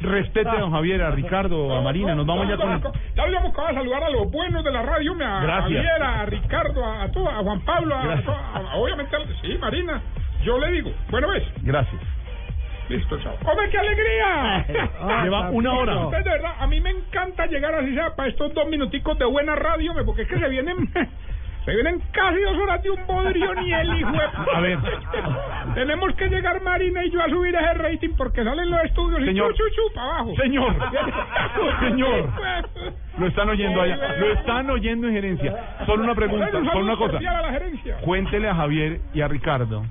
respete a don Javier, a Ricardo, a Marina. Nos vamos ya con... Ya habíamos acabado de saludar a los buenos de la radio, me a Gracias. Javier, a Ricardo, a, a, todo, a Juan Pablo, a, Gracias. a- a- obviamente, sí, Marina. Yo le digo, bueno, ves, Gracias. Listo, chao. ¡Hombre, qué alegría! Lleva una hora. Ustedes, de verdad, a mí me encanta llegar así sea para estos dos minuticos de buena radio, porque es que se vienen... Se vienen casi dos horas de un bodrio ni el hijo. A ver. Tenemos que llegar Marina y yo a subir ese rating porque salen los estudios Señor. y chu, chu, chu, para abajo. Señor. Señor. Lo están oyendo allá. Lo están oyendo en gerencia. Solo una pregunta, Un solo una cosa. cordial a la gerencia. Cuéntele a Javier y a Ricardo,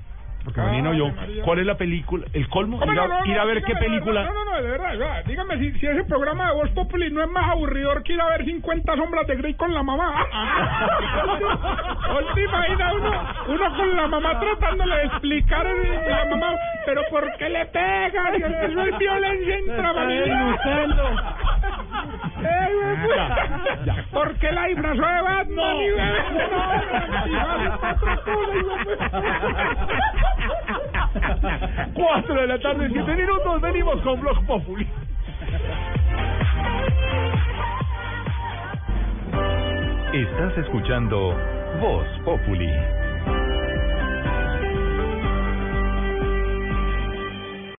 porque María. ¿cuál es la película? ¿El colmo? ¿Cómo Ir a, no, no, ir a no, ver qué dígame película. No, no, no, de verdad. Dígame si, si ese programa de Voz Populi no es más aburridor que ir a ver 50 sombras de Grey con la mamá. ¿O te imagina uno, uno con la mamá tratándole de explicar a la mamá, pero ¿por qué le pegan? Y Eso es violencia intrafamiliar. Eh, pues, ¿Por qué la disfrazó de Batman? y? No. Cuatro de la tarde, siete minutos, venimos con Blog Populi. Estás escuchando Voz Populi.